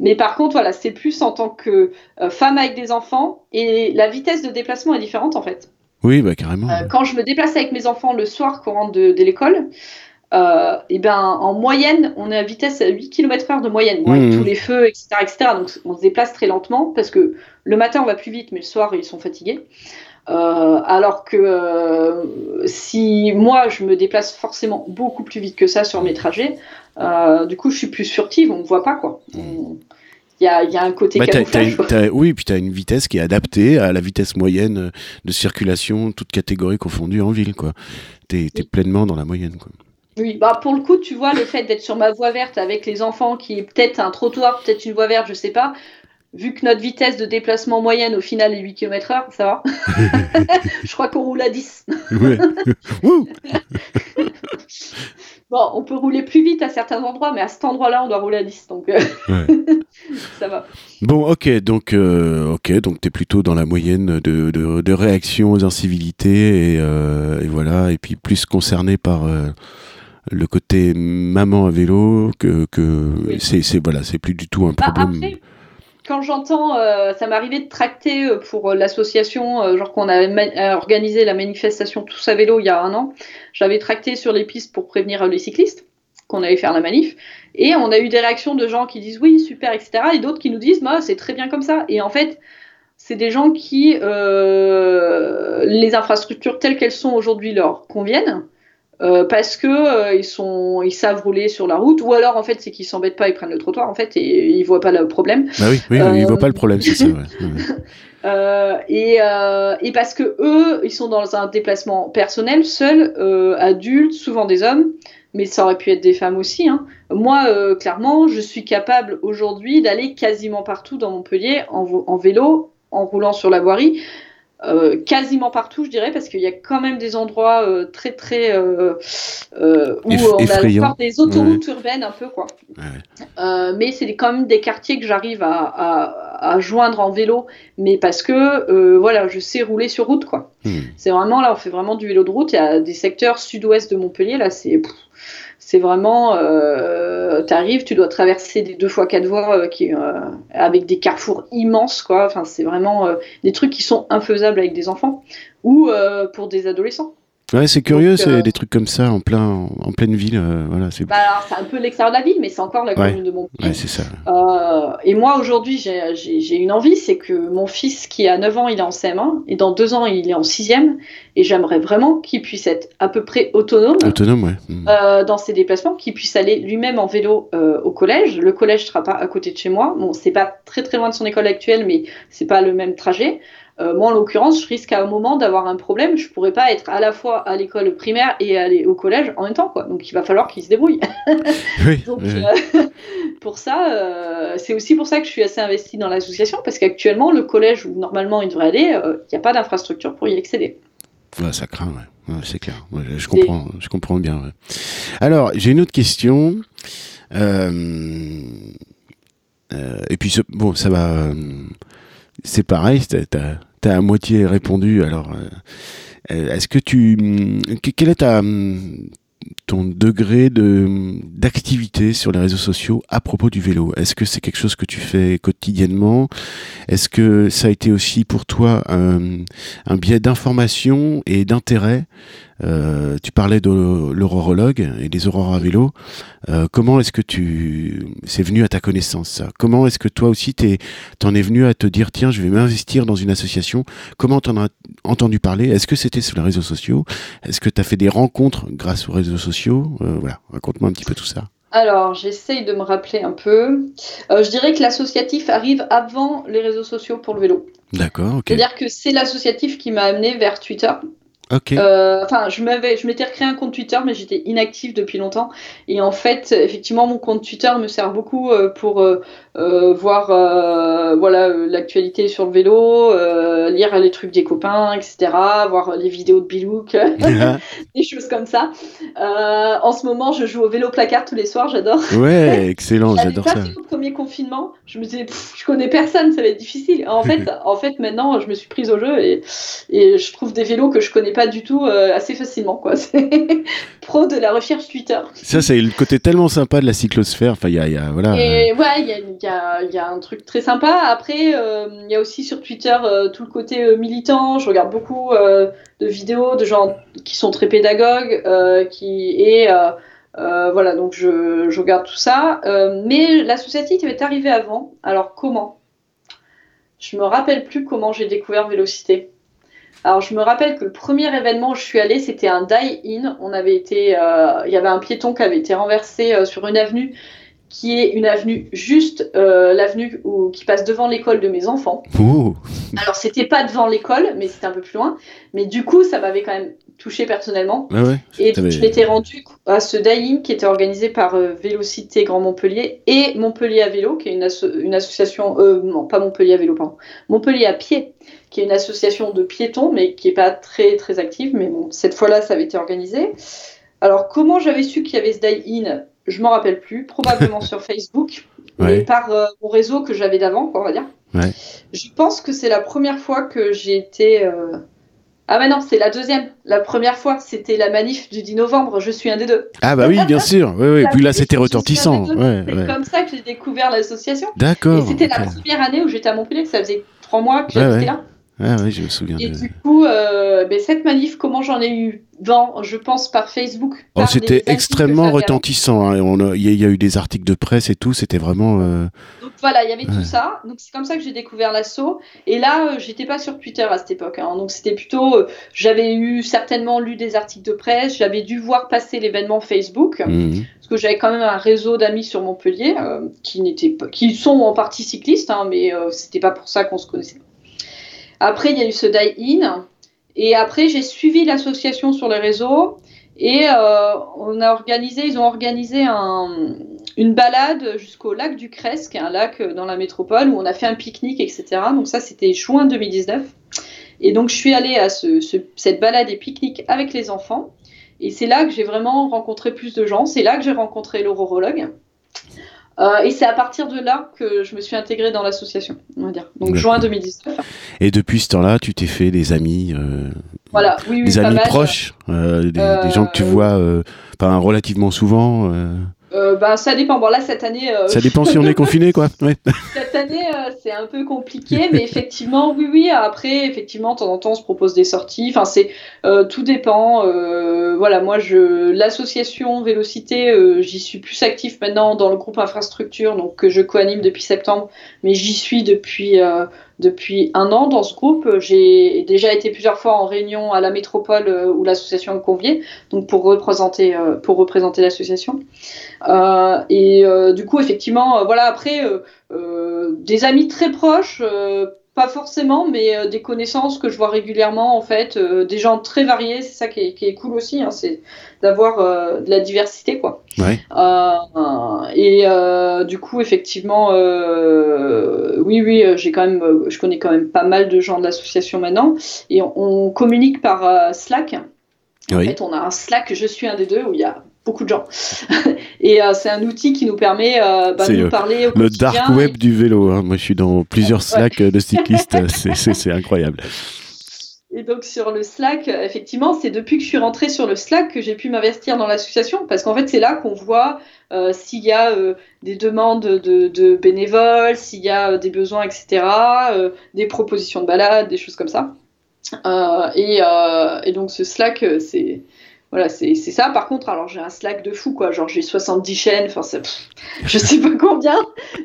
mais par contre, voilà, c'est plus en tant que femme avec des enfants et la vitesse de déplacement est différente en fait. Oui, bah carrément. Euh, quand je me déplace avec mes enfants le soir qu'on rentre de, l'école, euh, et ben en moyenne, on est à vitesse à 8 km/h de moyenne, avec mmh. tous les feux, etc., etc. Donc on se déplace très lentement parce que le matin on va plus vite, mais le soir ils sont fatigués. Euh, alors que si moi je me déplace forcément beaucoup plus vite que ça sur mes trajets, du coup je suis plus furtive, on ne voit pas quoi. Mmh il y a, un côté bah, oui, puis tu as une vitesse qui est adaptée à la vitesse moyenne euh, de circulation, toute catégorie confondue en ville. Tu es, pleinement dans la moyenne. Quoi. Oui, bah pour le coup, tu vois, le fait d'être sur ma voie verte avec les enfants, qui est peut-être un trottoir, peut-être une voie verte, je sais pas, vu que notre vitesse de déplacement moyenne au final est 8 km/h, ça va. [laughs] je crois qu'on roule à 10. [laughs] [laughs] Bon, on peut rouler plus vite à certains endroits, mais à cet endroit-là, on doit rouler à 10. Donc, euh, [laughs] ça va. Bon, ok, donc, euh, ok, donc tu es plutôt dans la moyenne de, de, réaction aux incivilités et, euh, et, voilà, et puis plus concerné par le côté maman à vélo, que, que c'est, c'est, voilà, c'est plus du tout un bah, problème. Quand j'entends, euh, ça m'est arrivé de tracter euh, pour l'association, genre qu'on a organisé la manifestation Tous à vélo il y a un an, j'avais tracté sur les pistes pour prévenir les cyclistes qu'on allait faire la manif. Et on a eu des réactions de gens qui disent oui, super, etc. Et d'autres qui nous disent, bah, c'est très bien comme ça. Et en fait, c'est des gens qui, euh, les infrastructures telles qu'elles sont aujourd'hui leur conviennent. Euh, parce que euh, ils sont, ils savent rouler sur la route, ou alors en fait c'est qu'ils s'embêtent pas, ils prennent le trottoir en fait et ils voient pas le problème. Bah oui, oui ils voient pas le problème, c'est ça. [laughs] et, et, parce que eux, ils sont dans un déplacement personnel, seuls, adultes, souvent des hommes, mais ça aurait pu être des femmes aussi. Hein. Moi, clairement, je suis capable aujourd'hui d'aller quasiment partout dans Montpellier en, en vélo en roulant sur la voirie. Euh, quasiment partout, je dirais, parce qu'il y a quand même des endroits euh, très très euh, où on a encore des autoroutes urbaines un peu quoi. mais c'est quand même des quartiers que j'arrive à, joindre en vélo, mais parce que voilà, je sais rouler sur route quoi. Hmm. C'est vraiment là, on fait vraiment du vélo de route. Il y a des secteurs sud-ouest de Montpellier là, c'est c'est vraiment, euh, tu arrives, tu dois traverser des deux fois quatre voies euh, euh, avec des carrefours immenses, quoi. Enfin, c'est vraiment des trucs qui sont infaisables avec des enfants ou pour des adolescents. Ouais, c'est curieux, c'est euh, des trucs comme ça en plein, en pleine ville. Euh, voilà, c'est. Bah un peu l'extérieur de la ville, mais c'est encore la commune de Montpellier. Ouais, c'est ça. Euh, et moi aujourd'hui, j'ai une envie, c'est que mon fils qui a 9 ans, il est en CM1, et dans 2 ans, il est en 6e, et j'aimerais vraiment qu'il puisse être à peu près autonome. Autonome, ouais. Hmm. dans ses déplacements, qu'il puisse aller lui-même en vélo au collège. Le collège sera pas à côté de chez moi. Bon, c'est pas très très loin de son école actuelle, mais c'est pas le même trajet. Euh, moi, en l'occurrence, je risque à un moment d'avoir un problème. Je pourrais pas être à la fois à l'école primaire et aller au collège en même temps, quoi. Donc, il va falloir qu'il se débrouille. [laughs] oui, Donc, euh, [laughs] pour ça, euh, c'est aussi pour ça que je suis assez investie dans l'association, parce qu'actuellement, le collège où normalement il devrait aller, il n'y a pas d'infrastructure pour y accéder. ça craint, c'est clair. je comprends, je comprends bien. Alors, j'ai une autre question. et puis, bon, ça va c'est pareil, t'as as à moitié répondu. Alors, euh, euh, est-ce que tu, quel est ta, ton degré de d'activité sur les réseaux sociaux à propos du vélo? Est-ce que c'est quelque chose que tu fais quotidiennement? Est-ce que ça a été aussi pour toi un biais d'information et d'intérêt euh, tu parlais de l'aurorologue et des aurores à vélo. Euh, comment est-ce que tu c'est venu à ta connaissance ça? Comment est-ce que toi aussi t'en es venu à te dire tiens je vais m'investir dans une association? Comment t'en as entendu parler? Est-ce que c'était sur les réseaux sociaux? Est-ce que tu as fait des rencontres grâce aux réseaux sociaux? Euh, Voilà, raconte-moi un petit peu tout ça. Alors, j'essaye de me rappeler un peu. je dirais que l'associatif arrive avant les réseaux sociaux pour le vélo. D'accord, ok. C'est-à-dire que c'est l'associatif qui m'a amené vers Twitter. Euh, enfin, je m'avais, je m'étais recréé un compte Twitter, mais j'étais inactive depuis longtemps. Et en fait, effectivement, mon compte Twitter me sert beaucoup euh, pour euh, voir, voilà, l'actualité sur le vélo, lire les trucs des copains, etc., voir les vidéos de Bilouk, [laughs] [laughs] des choses comme ça. en ce moment, je joue au vélo placard tous les soirs, j'adore. Ouais, [laughs] excellent, j'adore ça. Au premier confinement, je me disais, je connais personne, ça va être difficile. En fait, en fait, maintenant, je me suis prise au jeu et, et je trouve des vélos que je connais pas du tout euh, assez facilement. quoi. [laughs] C'est pro de la recherche Twitter. Ça, c'est le côté tellement sympa de la cyclosphère. Enfin, il y a, voilà. Et ouais, il y a, y, y a, un truc très sympa. Après, euh, il y a aussi sur Twitter euh, tout le côté militant. Je regarde beaucoup de vidéos de gens qui sont très pédagogues, qui et voilà, donc je, je, regarde tout ça. mais l'associatif est arrivé avant. Alors comment? Je me rappelle plus comment j'ai découvert Vélocité. Alors je me rappelle que le premier événement où je suis allée, c'était un die-in. On avait été, euh, il y avait un piéton qui avait été renversé euh, sur une avenue qui est une avenue juste euh, l'avenue qui passe devant l'école de mes enfants. Alors Alors c'était pas devant l'école, mais c'était un peu plus loin. Mais du coup, ça m'avait quand même touché personnellement. et je m'étais rendue à ce die-in qui était organisé par Vélocité Grand Montpellier et Montpellier à vélo, qui est une, une association, non pas Montpellier à vélo, pardon, Montpellier à pied, qui est une association de piétons, mais qui n'est pas très, très active. Mais bon, cette fois-là, ça avait été organisé. Alors, comment j'avais su qu'il y avait ce die-in? Je m'en rappelle plus. Probablement [laughs] sur Facebook, mais par euh, mon réseau que j'avais d'avant, on va dire. Je pense que c'est la première fois que j'ai été euh, Ah mais non, c'est la deuxième. La première fois, c'était la manif du 10 novembre. Je suis un des deux. Ah bah oui, bien sûr. Oui, oui. [laughs] Puis là, c'était retentissant. Ouais, c'est comme ça que j'ai découvert l'association. D'accord. Et c'était la première année où j'étais à Montpellier. Ça faisait trois mois que j'étais là. Ah oui, je me souviens. Et du coup, euh, ben, cette manif, comment j'en ai eu vent, je pense, par Facebook. Oh, c'était extrêmement retentissant. Hein. Il y, a eu des articles de presse et tout. C'était vraiment. Euh, Donc voilà, il y avait tout ça. Donc c'est comme ça que j'ai découvert l'assaut. Et là, euh, j'étais pas sur Twitter à cette époque. Hein. Donc c'était plutôt. Euh, j'avais eu certainement lu des articles de presse. J'avais dû voir passer l'événement Facebook. Mmh. Parce que j'avais quand même un réseau d'amis sur Montpellier qui, n'étaient qui sont en partie cyclistes, hein, mais c'était pas pour ça qu'on se connaissait. Après, il y a eu ce die-in. Et après, j'ai suivi l'association sur les réseaux. Et euh, on a organisé, ils ont organisé un, une balade jusqu'au lac du est un lac dans la métropole, où on a fait un pique-nique, etc. Donc ça, c'était juin 2019. Et donc, je suis allée à ce, cette balade et pique-nique avec les enfants. Et c'est là que j'ai vraiment rencontré plus de gens. C'est là que j'ai rencontré l'aurorologue. Euh, et c'est à partir de là que je me suis intégrée dans l'association, on va dire. Donc juin 2019. Et depuis ce temps-là, tu t'es fait des amis, euh, voilà, oui, des amis proches, euh, des, gens que tu vois, relativement souvent. Euh, bah, ça dépend. Bon, là, cette année. Euh, ça dépend si on est [laughs] confiné, quoi. cette année, euh, c'est un peu compliqué, mais effectivement, oui, oui. Après, effectivement, de temps en temps, on se propose des sorties. Enfin, c'est tout dépend. voilà, moi, je l'association Vélocité, j'y suis plus actif maintenant dans le groupe infrastructure, donc que je co-anime depuis septembre, mais j'y suis depuis depuis un an dans ce groupe. J'ai déjà été plusieurs fois en réunion à la métropole euh, où l'association me conviait, donc pour représenter, euh, pour représenter l'association. Euh, et du coup, effectivement, voilà, après, des amis très proches, pas forcément, mais euh, des connaissances que je vois régulièrement, en fait, euh, des gens très variés, c'est ça qui est, cool aussi, hein, c'est d'avoir euh, de la diversité, quoi. et du coup, effectivement, oui, oui, j'ai quand même, je connais quand même pas mal de gens de l'association maintenant, et on, communique par Slack. En fait, on a un Slack, je suis un des deux, où il y a beaucoup de gens. [laughs] et euh, c'est un outil qui nous permet euh, bah, de nous euh, parler au Le dark web du vélo. Hein. Moi, je suis dans plusieurs Slack de cyclistes. [laughs] c'est incroyable. Et donc sur le Slack, effectivement, c'est depuis que je suis rentrée sur le Slack que j'ai pu m'investir dans l'association, parce qu'en fait c'est là qu'on voit s'il y a des demandes de, bénévoles, s'il y a des besoins, etc., des propositions de balade, des choses comme ça. Et, et, donc ce Slack, c'est voilà, c'est ça. Par contre, alors j'ai un Slack de fou, quoi. Genre j'ai 70 chaînes, enfin, je sais pas combien,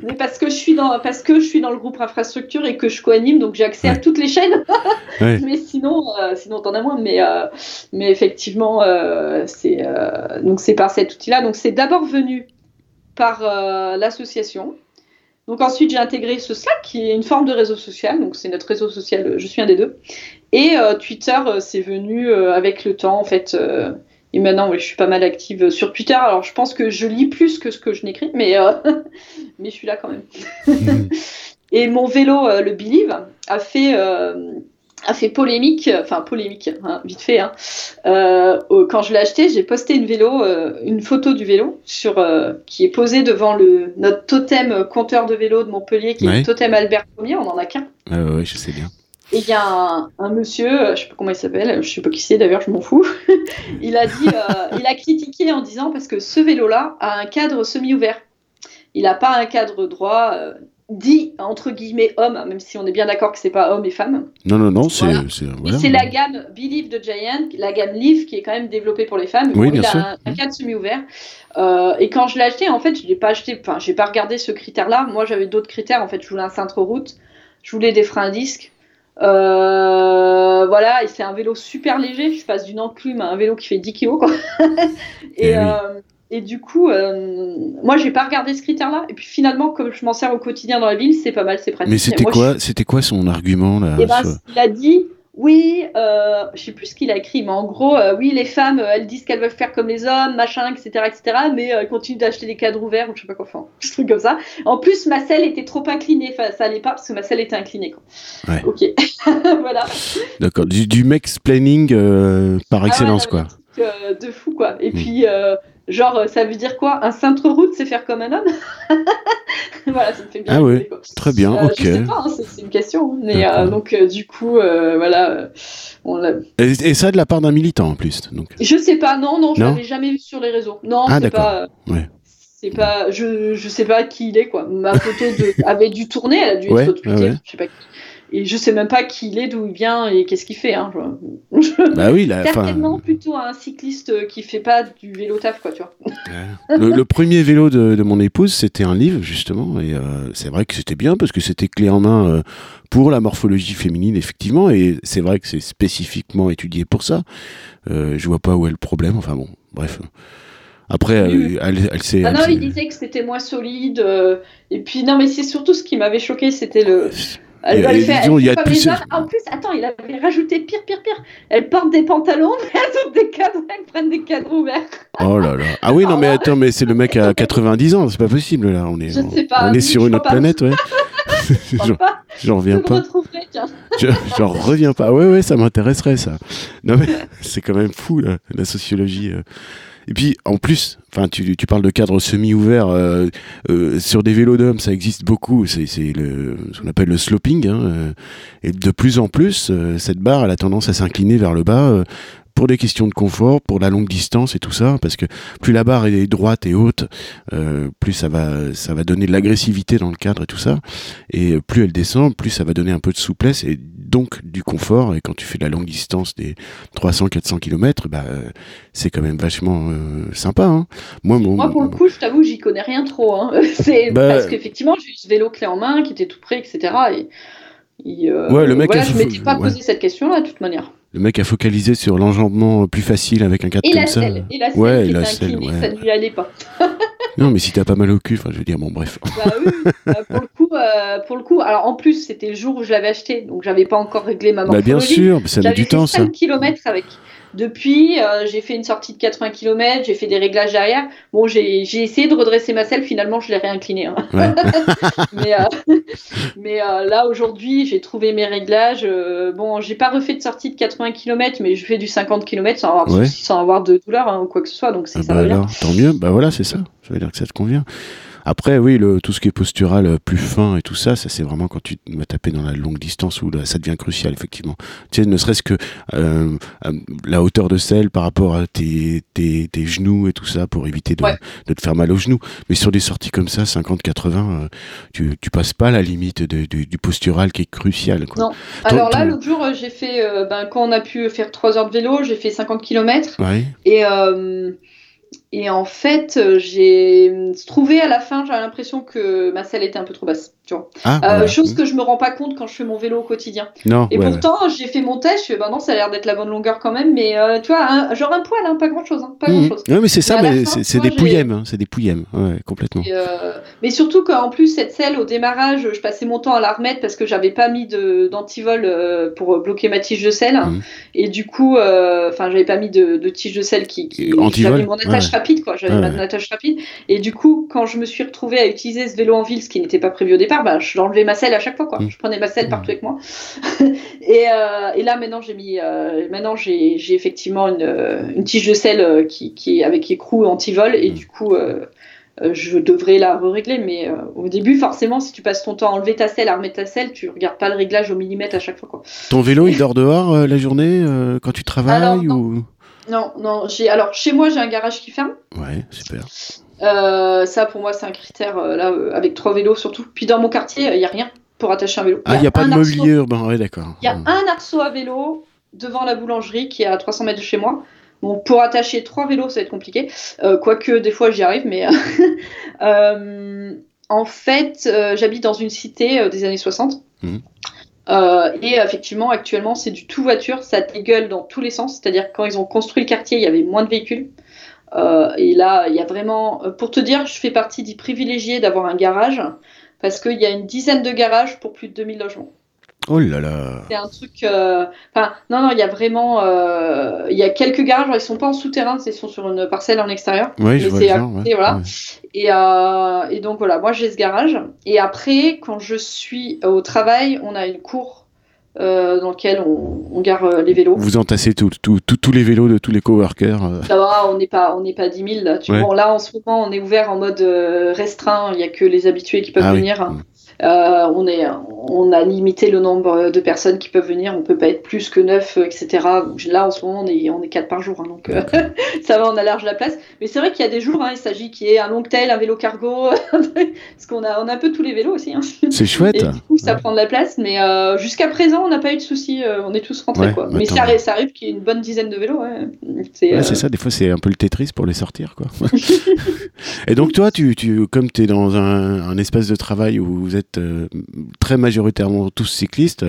mais parce que je suis dans, parce que je suis dans le groupe infrastructure et que je co-anime, donc j'ai accès à toutes les chaînes. [laughs] Mais sinon, euh, sinon t'en as moins. Mais, euh, mais effectivement, euh, c'est donc c'est par cet outil-là. Donc c'est d'abord venu par l'association. Donc ensuite, j'ai intégré ce Slack qui est une forme de réseau social. Donc c'est notre réseau social, je suis un des deux. Et euh, Twitter, euh, c'est venu euh, avec le temps en fait. et maintenant, je suis pas mal active sur Twitter. Alors je pense que je lis plus que ce que je n'écris, mais, [laughs] mais je suis là quand même. [laughs] Et mon vélo, le Believe, a fait a fait polémique, enfin polémique, hein, vite fait. Hein. Euh, quand je l'ai acheté, j'ai posté une vélo, euh, une photo du vélo sur euh, qui est posée devant le notre totem compteur de vélo de Montpellier, qui est le totem Albert Ier. On en a qu'un. Oui, je sais bien. Et il y a un, monsieur, je sais pas comment il s'appelle, je sais pas qui c'est d'ailleurs, je m'en fous. [laughs] il a dit, il a critiqué en disant parce que ce vélo-là a un cadre semi-ouvert. Il n'a pas un cadre droit dit entre guillemets homme, même si on est bien d'accord que c'est pas homme et femme. Non, non, non, c'est. c'est la gamme Believe de Giant, la gamme Live qui est quand même développée pour les femmes. Oui, il a un, cadre semi-ouvert. Euh, et quand je l'ai acheté, en fait, je l'ai pas acheté, enfin, j'ai pas regardé ce critère-là. Moi, j'avais d'autres critères. En fait, je voulais un cintre route, je voulais des freins à disque. Euh, voilà, et c'est un vélo super léger. Je passe d'une enclume à un vélo qui fait 10 kg. Quoi. [laughs] et, eh euh, et du coup, euh, moi, j'ai pas regardé ce critère-là. Et puis finalement, comme je m'en sers au quotidien dans la ville, c'est pas mal, c'est pratique. Mais c'était quoi, c'était quoi son argument là eh ben, Il a dit, oui, euh, je sais plus ce qu'il a écrit, mais en gros, euh, oui, les femmes, euh, elles disent qu'elles veulent faire comme les hommes, machin, etc., etc., mais elles continuent d'acheter des cadres ouverts ou je sais pas quoi, enfin, [laughs] un truc comme ça. En plus, ma selle était trop inclinée, enfin, ça allait pas parce que ma selle était inclinée. Quoi. Ouais. Ok, [laughs] voilà. D'accord, du, du planning par ah excellence, quoi. de fou, quoi. Et mm. puis Genre, euh, ça veut dire quoi? Un cintre-route, c'est faire comme un homme? [laughs] Voilà, ça me fait bien. Ah quoi. très bien, Euh, ok. Je sais pas, hein, c'est une question. hein. Mais euh, donc, euh, du coup, voilà. on Et, et ça de la part d'un militant en plus. Donc. je sais pas, non, non, je l'avais jamais vu sur les réseaux. Non, Ah, c'est d'accord. pas. Ouais. C'est pas, je, je sais pas qui il est quoi. Ma photo de, [laughs] avait dû tourner, elle a dû Ouais, être ouais. je sais pas qui. Et je sais même pas qui il est, d'où il vient et qu'est-ce qu'il fait. Hein. [laughs] Bah oui, là, Certainement plutôt un cycliste qui fait pas du vélo taf quoi, tu vois. le, le premier vélo de, de mon épouse, c'était un livre justement, et euh, c'est vrai que c'était bien parce que c'était clé en main euh, pour la morphologie féminine effectivement, et c'est vrai que c'est spécifiquement étudié pour ça. Euh, je vois pas où est le problème. Enfin bon, bref. Après, euh, elle, elle s'est. Ah non, il disait que c'était moins solide. euh, et puis non, mais c'est surtout ce qui m'avait choqué, c'était le. Elle, Et- elle et fait, disons, elle il y fait a comme plus- les hommes. Ah, En plus, attends, il avait rajouté pire, pire, pire. Elle porte des pantalons, mais [laughs] elles ont des cadres, elles prennent des cadres ouverts. Oh là là. Ah oui, non [laughs] mais attends, mais c'est le mec à 90 ans, c'est pas possible là. On est, Je on, sais pas, on est sur une autre pas. planète, ouais. [laughs] J'en- reviens le pas. J'en reviens pas. Ouais, ouais, ça m'intéresserait, ça. Non, mais c'est quand même fou, là, la sociologie. euh. Et puis, en plus, enfin, tu, parles de cadre semi-ouvert. euh, euh, sur des vélos d'hommes, ça existe beaucoup. C'est ce qu'on appelle le sloping. Hein, euh, et de plus en plus, euh, cette barre, elle a tendance à s'incliner vers le bas. Pour des questions de confort, pour la longue distance et tout ça, parce que plus la barre est droite et haute, euh, plus ça va, ça va donner de l'agressivité dans le cadre et tout ça. Et plus elle descend, plus ça va donner un peu de souplesse et donc du confort. Et quand tu fais de la longue distance des 300-400 km, bah, c'est quand même vachement euh, sympa. Hein. Moi, mon, Moi, pour le coup, je t'avoue, j'y connais rien trop. Hein. [laughs] C'est Bah- parce qu'effectivement, j'ai eu ce vélo clé en main qui était tout prêt, etc. Et, et, euh, Ouais, le mec voilà, a je fait- m'étais pas ouais. posé cette question-là, de toute manière. Le mec a focalisé sur l'enjambement plus facile avec un cadre Et comme la ça. selle, et la selle Ouais, la selle, ouais. ça ne lui allait pas. [laughs] Non, mais si t'as pas mal au cul, enfin, je veux dire, bon, bref. Bah oui. Euh, pour le coup, euh, pour le coup, alors en plus, c'était le jour où je l'avais acheté, donc j'avais pas encore réglé ma Bah, bien morphologie. sûr, ça met du temps, ça. 5 km avec. Depuis, euh, j'ai fait une sortie de 80 km, j'ai fait des réglages derrière. Bon, j'ai essayé de redresser ma selle, finalement, je l'ai réinclinée. hein. Ouais. [laughs] mais euh, mais euh, là, aujourd'hui, j'ai trouvé mes réglages. bon, j'ai pas refait de sortie de 80 km, mais je fais du 50 km sans avoir, Ouais. sans avoir de douleur hein, ou quoi que ce soit, donc Ah ça bah va bien. alors, tant mieux. Bah voilà, c'est ça. Ça veut dire que ça te convient. Après, oui, le, tout ce qui est postural euh, plus fin et tout ça, ça c'est vraiment quand tu vas taper dans la longue distance où là, ça devient crucial, effectivement. Tu sais, ne serait-ce que euh, euh, la hauteur de selle par rapport à tes, tes, tes genoux et tout ça pour éviter de, Ouais. de te faire mal aux genoux. Mais sur des sorties comme ça, 50-80, euh, tu, tu passes pas la limite de- de- du postural qui est crucial. Quoi. Non. Ton- Alors là, l'autre jour, j'ai fait, ben, quand on a pu faire 3 heures de vélo, j'ai fait 50 km. Ouais. Et, euh, et en fait, euh, j'ai trouvé à la fin, j'avais l'impression que ma selle était un peu trop basse. Tu vois. Ah, Euh. Chose que je me rends pas compte quand je fais mon vélo au quotidien. Non, Et ouais, ouais. pourtant, j'ai fait mon test, je fais, bah non, ça a l'air d'être la bonne longueur quand même, mais euh, tu vois, un- genre un poil, hein, pas grand chose, hein, pas Mhm. grand chose. Ouais, mais c'est ça, Mais fin, c'est des pouillèmes, hein, c'est des pouillèmes, complètement. Et, euh, mais surtout qu'en plus, cette selle, au démarrage, je passais mon temps à la remettre parce que j'avais pas mis d'antivol pour bloquer ma tige de selle. Mhm. Et du coup, enfin, j'avais pas mis de, de tige de selle qui. qui j'avais mon attache rapide, quoi. J'avais mon attache rapide. Et du coup, quand je me suis retrouvée à utiliser ce vélo en ville, ce qui n'était pas prévu au départ, bah, j'enlevais ma selle à chaque fois, quoi. Mhm. Je prenais ma selle Mhm. partout avec moi. [laughs] et, euh, et là, maintenant, j'ai mis. euh, maintenant, j'ai effectivement une, euh, une tige de selle qui, qui est avec écrou antivol. Et Mhm. du coup. euh, je devrais la régler, mais au début, forcément, si tu passes ton temps à enlever ta selle, à remettre ta selle, tu regardes pas le réglage au millimètre à chaque fois. Quoi. Ton vélo, il dort dehors la journée quand tu travailles Alors, non. ou? Non, non, j'ai alors chez moi j'ai un garage qui ferme. Ouais, super. Euh, ça pour moi c'est un critère euh, là euh, avec trois vélos surtout. Puis dans mon quartier il y a rien pour attacher un vélo. Ah, il n'y a pas de mobilier urbain, ouais, d'accord. Il y a Ouais. un arceau à vélo devant la boulangerie qui est à 300 mètres de chez moi. Bon, pour attacher trois vélos, ça va être compliqué. Quoique, des fois, j'y arrive, mais. [laughs] en fait, j'habite dans une cité des années 60. Mhm. Euh, et effectivement, actuellement, c'est du tout voiture, ça dégueule dans tous les sens. C'est-à-dire quand ils ont construit le quartier, il y avait moins de véhicules. Euh, et là, il y a vraiment. euh, Pour te dire, je fais partie des privilégiés d'avoir un garage, parce qu'il y a une dizaine de garages pour plus de 2000 logements. Oh là là. C'est un truc. euh, Enfin, non, non, il y a vraiment. euh, Il y a quelques garages, ils sont pas en souterrain, ils sont sur une parcelle en extérieur. Ouais, je vois à voilà. Ouais. Et, euh, et donc voilà, moi j'ai ce garage. Et après, quand je suis au travail, on a une cour euh, dans lequel on, on gare euh, les vélos. Vous entassez tous les vélos de tous les coworkers euh. Ça va, on n'est pas, on n'est pas 10 000 là. Tu vois, là, en ce moment, on est ouvert en mode restreint. Il n'y a que les habitués qui peuvent Ah oui. Euh, on, est, on a limité le nombre de personnes qui peuvent venir. On peut pas être plus que 9, etc. Là, en ce moment, on est, on est 4 par jour. hein, donc, euh, [laughs] ça va, on a large la place. Mais c'est vrai qu'il y a des jours, hein, il s'agit qu'il y ait un long tail, un vélo cargo. [laughs] parce qu'on a, on a un peu tous les vélos aussi. hein. C'est chouette. Et du coup, ça prend de la place. Mais euh, jusqu'à présent, on n'a pas eu de soucis. euh, on est tous rentrés. Ouais, quoi. bah, mais ça, arrive- ça arrive qu'il y ait une bonne dizaine de vélos. Ouais. Euh, c'est ça, des fois c'est un peu le Tetris pour les sortir. Quoi. [laughs] et donc toi, tu, tu, comme tu es dans un, un espace de travail où vous êtes euh, très majoritairement tous cyclistes,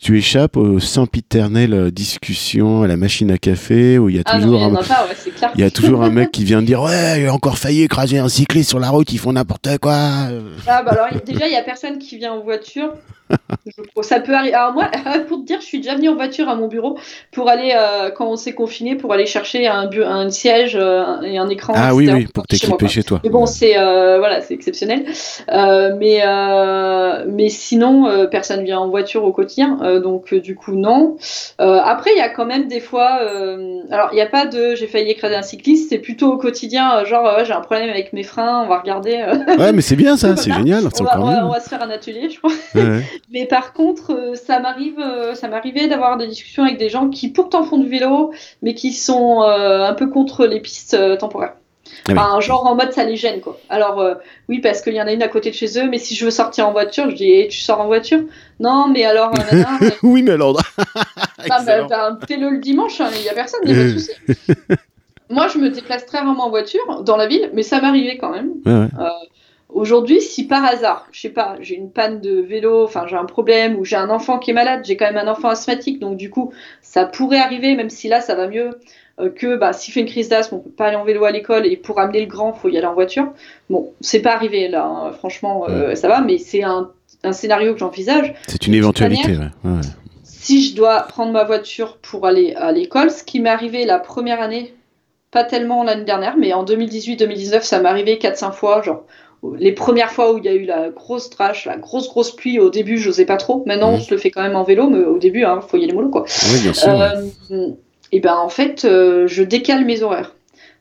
tu échappes aux sempiternelles discussions à la machine à café où il y a Ah non, toujours, un, a pas, ouais, c'est clair. il y a [laughs] toujours un mec qui vient de dire ouais, il a encore failli écraser un cycliste sur la route, ils font n'importe quoi. Ah, bah alors, déjà, il y a personne qui vient en voiture. Ça peut arriver. Alors, moi, [laughs] pour te dire, je suis déjà venue en voiture à mon bureau pour aller, euh, quand on s'est confiné, pour aller chercher un, bu- un siège euh, et un écran. Ah oui, etc. oui, pour chez t'équiper quoi. chez toi. Mais bon, c'est euh, voilà, c'est exceptionnel. Mais mais sinon, personne vient en voiture au quotidien, donc du coup non. Après, il y a quand même des fois. alors, il n'y a pas de j'ai failli écraser un cycliste. C'est plutôt au quotidien, genre ouais, j'ai un problème avec mes freins, on va regarder. Ouais, mais c'est bien ça, [laughs] c'est génial, on, va, on, va, mieux. on va se faire un atelier, je crois. Ouais, ouais. [laughs] Mais par contre, euh, ça m'arrive, euh, ça m'arrivait d'avoir des discussions avec des gens qui pourtant font du vélo, mais qui sont euh, un peu contre les pistes euh, temporaires. Ah oui. Enfin, genre en mode ça les gêne quoi. Alors euh, oui parce qu'il y en a une à côté de chez eux, mais si je veux sortir en voiture, je dis Eh, tu sors en voiture? Non mais alors nanana, [laughs] oui, mais alors. bah, bah, bah, fais-le le dimanche, hein, il y a personne, il y a pas de souci. [laughs] Moi je me déplace très rarement en voiture dans la ville, mais ça m'arrivait quand même. Ouais, ouais. Aujourd'hui, si par hasard, je sais pas, j'ai une panne de vélo, enfin j'ai un problème ou j'ai un enfant qui est malade, j'ai quand même un enfant asthmatique, donc du coup, ça pourrait arriver, même si là ça va mieux, euh, que bah, s'il fait une crise d'asthme, on peut pas aller en vélo à l'école et pour amener le grand, faut y aller en voiture. Bon, c'est pas arrivé là, hein, franchement, euh, ça va, mais c'est un, un scénario que j'envisage. C'est une éventualité. Ouais, ouais. Si je dois prendre ma voiture pour aller à l'école, ce qui m'est arrivé la première année, pas tellement l'année dernière, mais en 2018-2019, ça m'est arrivé 4-5 fois, genre les premières fois où il y a eu la grosse trash, la grosse grosse pluie, au début je n'osais pas trop. Maintenant Mhm. je le fais quand même en vélo, mais au début il faut y aller mollo quoi. Bien sûr. Euh, et ben en fait euh, je décale mes horaires.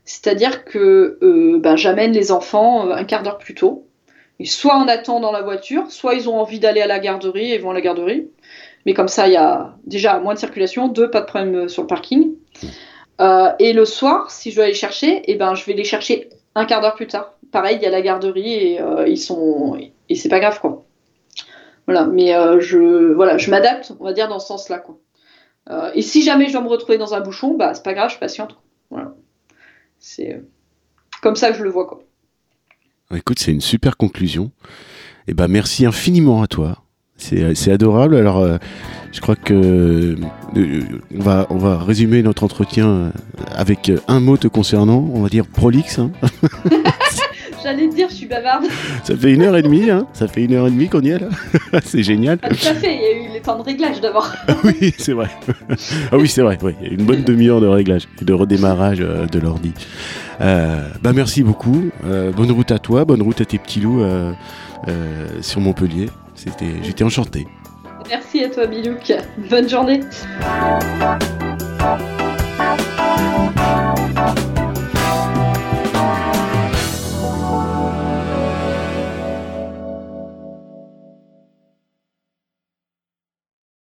C'est-à-dire que euh, ben, j'amène les enfants un quart d'heure plus tôt. Et soit on attend dans la voiture, soit ils ont envie d'aller à la garderie et vont à la garderie. Mais comme ça, il y a déjà moins de circulation, deux, pas de problème sur le parking. Euh, et le soir, si je dois aller chercher, et ben, je vais les chercher un quart d'heure plus tard. Pareil, il y a la garderie et euh, ils sont et c'est pas grave quoi. Voilà, mais euh, je voilà, je m'adapte, on va dire dans ce sens-là quoi. Euh, et si jamais je dois me retrouver dans un bouchon, bah c'est pas grave, je patiente. quoi. Voilà, c'est comme ça que je le vois quoi. Écoute, c'est une super conclusion. Et ben merci infiniment à toi. C'est c'est adorable. Alors, euh, je crois que euh, on va on va résumer notre entretien euh, avec euh, un mot te concernant. On va dire prolixe. hein. [laughs] J'allais te dire, je suis bavarde. Ça fait une heure et demie. Hein. Ça fait une heure et demie qu'on y est là. [laughs] c'est génial. Pas tout à fait, il y a eu les temps de réglage d'abord. [laughs] oui, c'est vrai. ah oui, c'est vrai. oui. Il y a une bonne demi-heure de réglage et de redémarrage euh, de l'ordi. Euh, bah merci beaucoup. Euh, bonne route à toi, bonne route à tes petits loups euh, euh, sur Montpellier. J'étais enchanté. Merci à toi, Bilouk. Bonne journée.